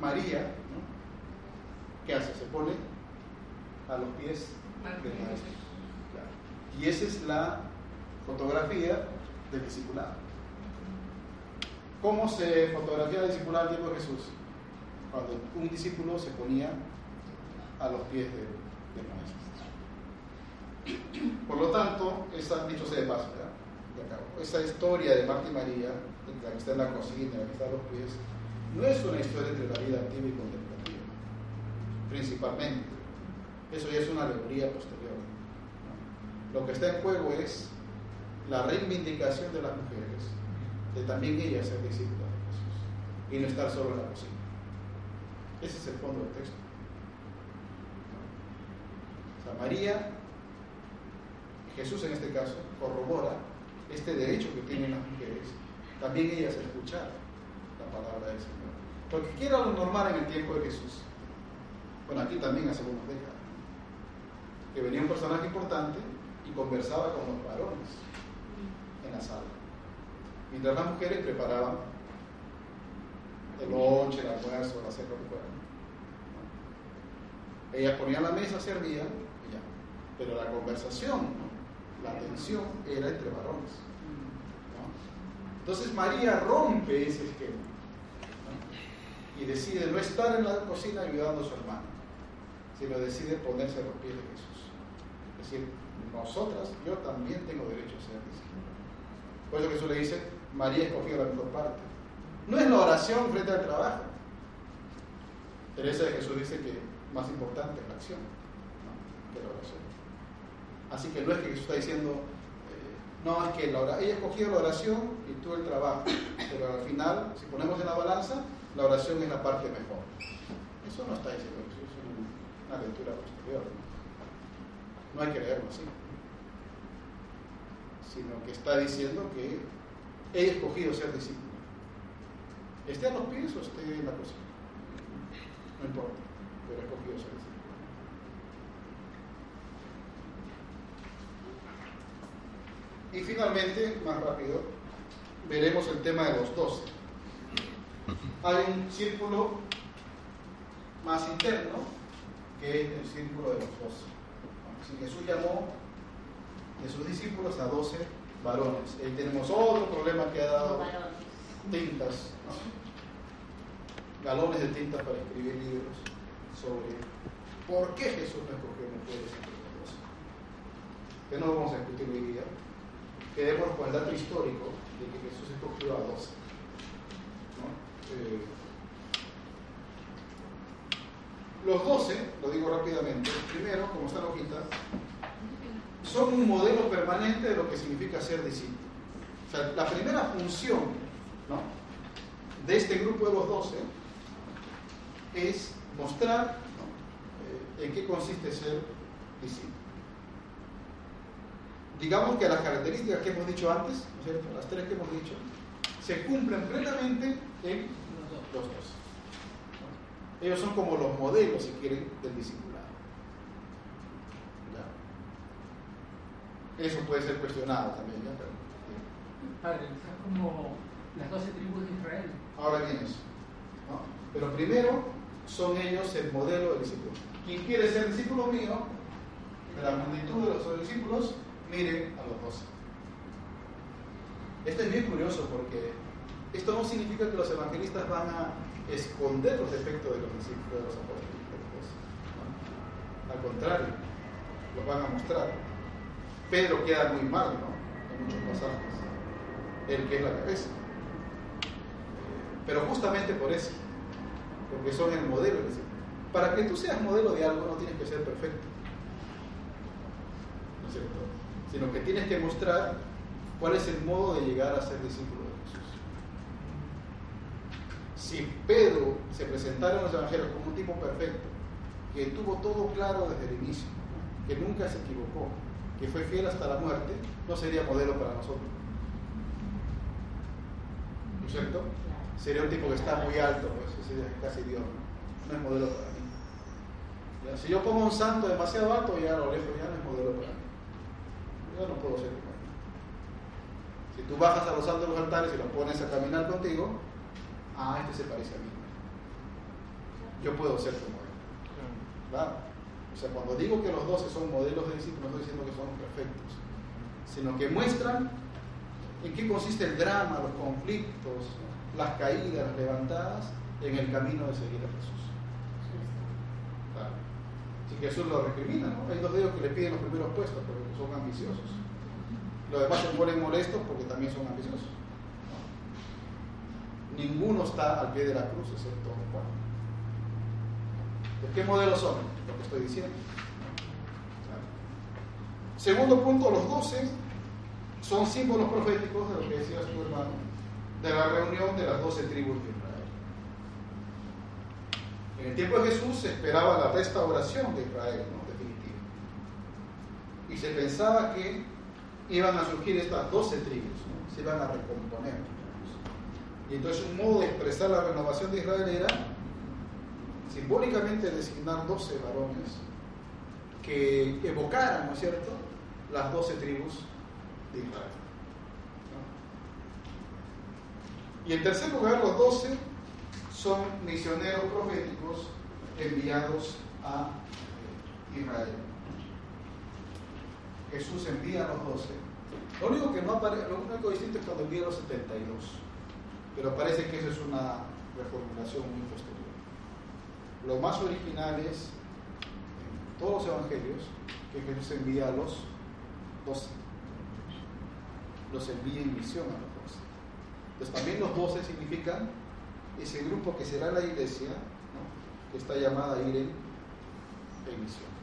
María, ¿no? ¿qué hace? Se pone a los pies del maestro. Claro. Y esa es la fotografía del discipulado. ¿Cómo se fotografía el discipulado al tiempo de Jesús? Cuando un discípulo se ponía a los pies del, del maestro. Por lo tanto, esa, dicho sea de paso, historia de Marta y María, la que está en la cocina, la que está a los pies, no es una historia entre la vida activa y contemplativa, principalmente. Eso ya es una alegoría posterior. ¿no? Lo que está en juego es la reivindicación de las mujeres, de también ellas ser discípulas de Jesús, y no estar solo en la cocina. Ese es el fondo del texto. O sea, María, Jesús en este caso, corrobora este derecho que tienen las mujeres también ellas escucharon la palabra del Señor. Porque ¿qué era lo normal en el tiempo de Jesús? Bueno, aquí también hace unos décadas. Que venía un personaje importante y conversaba con los varones en la sala. Mientras las mujeres preparaban el lonche, el almuerzo, la cena, lo que fuera. Ellas ponían la mesa, servían y ya. Pero la conversación, la atención era entre varones. Entonces María rompe ese esquema y decide no estar en la cocina ayudando a su hermano, sino decide ponerse a los pies de Jesús. Es decir, nosotras, yo también tengo derecho a ser discípulo. Por eso Jesús le dice, María escogió la mejor parte. No es la oración frente al trabajo. Teresa de Jesús dice que más importante es la acción que la oración. Así que no es que Jesús está diciendo, eh, no, es que la oración, ella escogió la oración y tú el trabajo. Pero al final, si ponemos en la balanza, la oración es la parte mejor. Eso no está diciendo Jesús, es una lectura posterior. No hay que leerlo así. Sino que está diciendo que he escogido ser discípulo. Esté a los pies o esté en la cocina. No importa, pero he escogido ser discípulo. Y finalmente, más rápido, veremos el tema de los doce. Hay un círculo más interno, que es el círculo de los doce. Si Jesús llamó de sus discípulos a doce varones. Ahí tenemos otro problema que ha dado tintas, galones de tinta para escribir libros sobre por qué Jesús no escogió mujeres entre. Que no vamos a discutir hoy día. Quedemos con el dato histórico de que Jesús escogió a doce. Eh, los doce, lo digo rápidamente, primero, como está la hojita, son un modelo permanente de lo que significa ser discípulo. O sea, la primera función ¿no? de este grupo de los doce es mostrar eh, en qué consiste ser discípulo. Digamos que las características que hemos dicho antes, ¿no es cierto? las tres que hemos dicho, se cumplen plenamente en los doce. Ellos son como los modelos, si quieren, del discipulado. ¿Ya? Eso puede ser cuestionado también, ¿ya? Pero, Padre, es como las doce tribus de Israel. Ahora viene eso. ¿no? Pero primero son ellos el modelo del discípulo. Quien quiere ser discípulo mío, de la multitud de los discípulos, miren a los doce. Esto es bien curioso porque esto no significa que los evangelistas van a esconder los defectos de los discípulos de los apóstoles. ¿no? Al contrario, los van a mostrar. Pedro queda muy mal, ¿no? En muchos pasajes. El que es la cabeza. Pero justamente por eso, porque son el modelo. Para que tú seas modelo de algo no tienes que ser perfecto. ¿No es cierto? Sino que tienes que mostrar cuál es el modo de llegar a ser discípulo. Si Pedro se presentara en los evangelios como un tipo perfecto, que tuvo todo claro desde el inicio, que nunca se equivocó, que fue fiel hasta la muerte, no sería modelo para nosotros. ¿No es cierto? Sería un tipo que está muy alto, pues, sería casi Dios. No, no es modelo para mí. Ya, Si yo pongo un santo demasiado alto, ya a lo lejos ya no es modelo para mí. Yo no puedo ser como él. Si tú bajas a los santos de los altares y los pones a caminar contigo, ah, este se parece a mí. Yo puedo ser como él. ¿Verdad? O sea, cuando digo que los doce son modelos de discípulos, no estoy diciendo que son perfectos, sino que muestran en qué consiste el drama, los conflictos, las caídas, las levantadas en el camino de seguir a Jesús. Claro. Si Jesús lo recrimina, ¿no? Hay dos dedos que le piden los primeros puestos porque son ambiciosos. Los demás se ponen molestos porque también son ambiciosos. ¿No? Ninguno está al pie de la cruz excepto Juan. ¿De qué modelo son? Lo que estoy diciendo. Segundo punto, los doce son símbolos proféticos de lo que decías tu hermano, de la reunión de las doce tribus de Israel. En el tiempo de Jesús se esperaba la restauración de Israel, ¿no? definitiva. Y se pensaba que iban a surgir estas doce tribus, se iban a recomponer. Y entonces un modo de expresar la renovación de Israel era simbólicamente designar 12 varones que evocaran, ¿no es cierto?, las 12 tribus de Israel. Y en tercer lugar, los 12 son misioneros proféticos enviados a Israel. Jesús envía a los 12. Lo único que no aparece, lo único distinto es cuando envía a los 72. Pero parece que eso es una reformulación muy posterior. Lo más original es en todos los evangelios que Jesús envía a los 12. Los envía en misión a los 12. Entonces también los 12 significan ese grupo que será la iglesia, que está llamada a ir en, misión.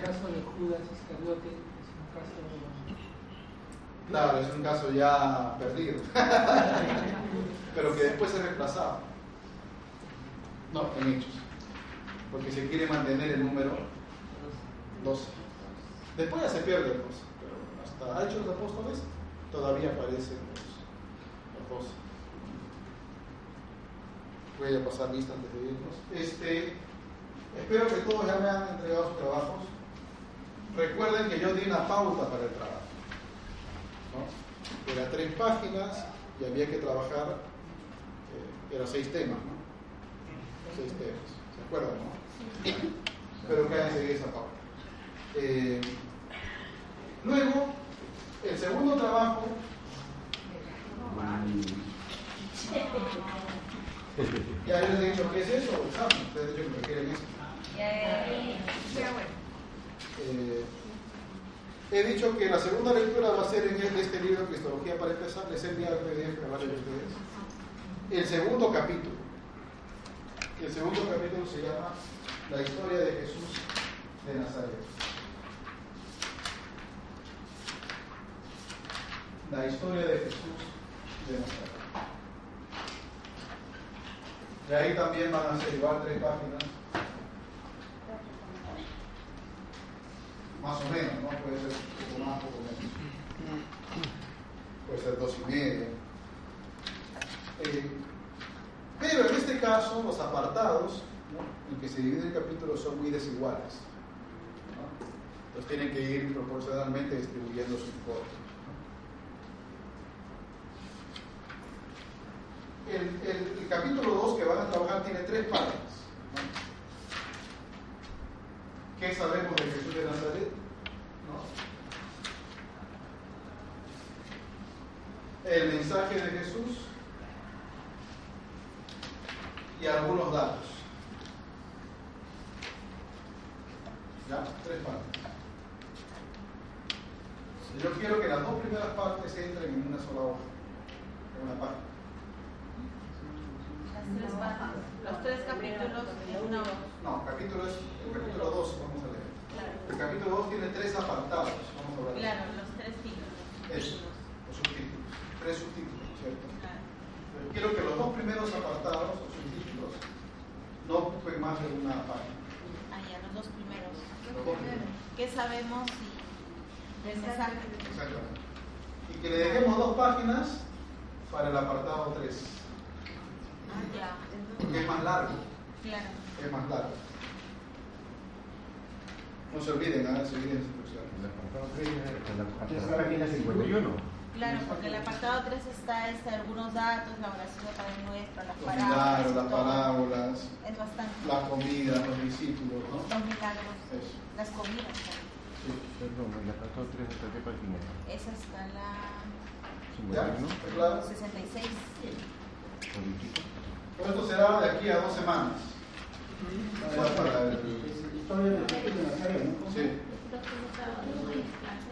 Caso de Judas es un caso Claro, es un caso ya perdido, pero que después es reemplazado. No, en hechos, porque se quiere mantener el número 12. Después ya se pierde el 12, pero hasta Hechos de Apóstoles todavía aparecen los, los 12. Voy a pasar lista antes de irnos. Este, espero que todos ya me han entregado sus trabajos. Recuerden que yo di una pauta para el trabajo. ¿No? Era tres páginas y había que trabajar, eh, era seis temas, ¿no? Seis temas, ¿se acuerdan, no? Que hayan seguido esa pauta. Eh, luego, el segundo trabajo. Ya les he dicho qué es eso, examen. Ustedes han dicho que requieren eso. Eh, He dicho que la segunda lectura va a ser en este libro, Cristología para empezar. Les he enviado el PDF a varios de ustedes. El segundo capítulo. El segundo capítulo se llama La historia de Jesús de Nazaret. La historia de Jesús de Nazaret. De ahí también van a ser igual tres páginas. más o menos, ¿no? Puede ser un poco más, un poco menos. Puede ser dos y medio. Eh, pero en este caso, los apartados en que se divide el capítulo son muy desiguales. Entonces tienen que ir proporcionalmente distribuyendo su importe. El, el, el, capítulo 2 que van a trabajar tiene tres partes. ¿Qué sabemos de Jesús de Nazaret? ¿No? El mensaje de Jesús y algunos datos. ¿Ya? Tres partes. Yo quiero que las dos primeras partes entren en una sola hoja, en una página. Las tres partes, los tres capítulos de una hoja. No, capítulo es el capítulo 2, vamos a leer. Claro. El capítulo 2 tiene tres apartados, vamos a ver. Claro, los tres títulos. Eso, los subtítulos. Tres subtítulos, ¿cierto? Claro. Pero quiero que los dos primeros apartados o subtítulos no ocupen más de una página. Ah, ya, los dos primeros. Los dos primeros. ¿Qué sabemos y del mensaje? Exactamente. Y que le dejemos dos páginas para el apartado 3. Ah, ya. Porque es más largo. Claro. Es más largo. No se olviden, ¿eh? seguir las instrucciones. Hasta la página 51. Claro, porque el apartado 3 está este, algunos datos, la oración de Padre Nuestro, las Los parábolas. milagros, y las todo. parábolas, Es bastante. la comida, los discípulos, ¿no? Los las comidas. Sí. Perdón, el apartado 3 hasta qué página. Es hasta la ¿Ya? 51. ¿Está claro? 66. Político. Todo esto será de aquí a dos semanas.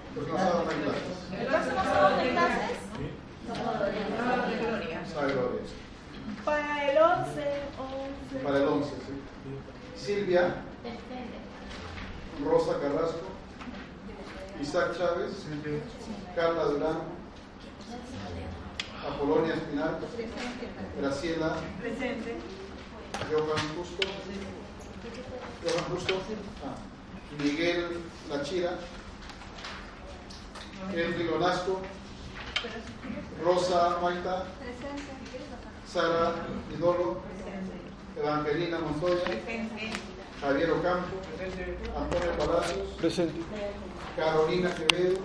Clases. ¿El próximo sábado de clases? Sabe gloria. Para el 11, 11. Para el 11, sí. Silvia, Rosa Carrasco, Isaac Chávez, Carla Durán, Apolonia Espinal, Graciela, Johan Justo, Johan Justo, ah, Miguel Lachira, Henry Lonasco, Rosa Maita. Sara Idolo, Evangelina Montoya, Javier Ocampo, Antonio Palacios, Presente. Carolina Quevedo,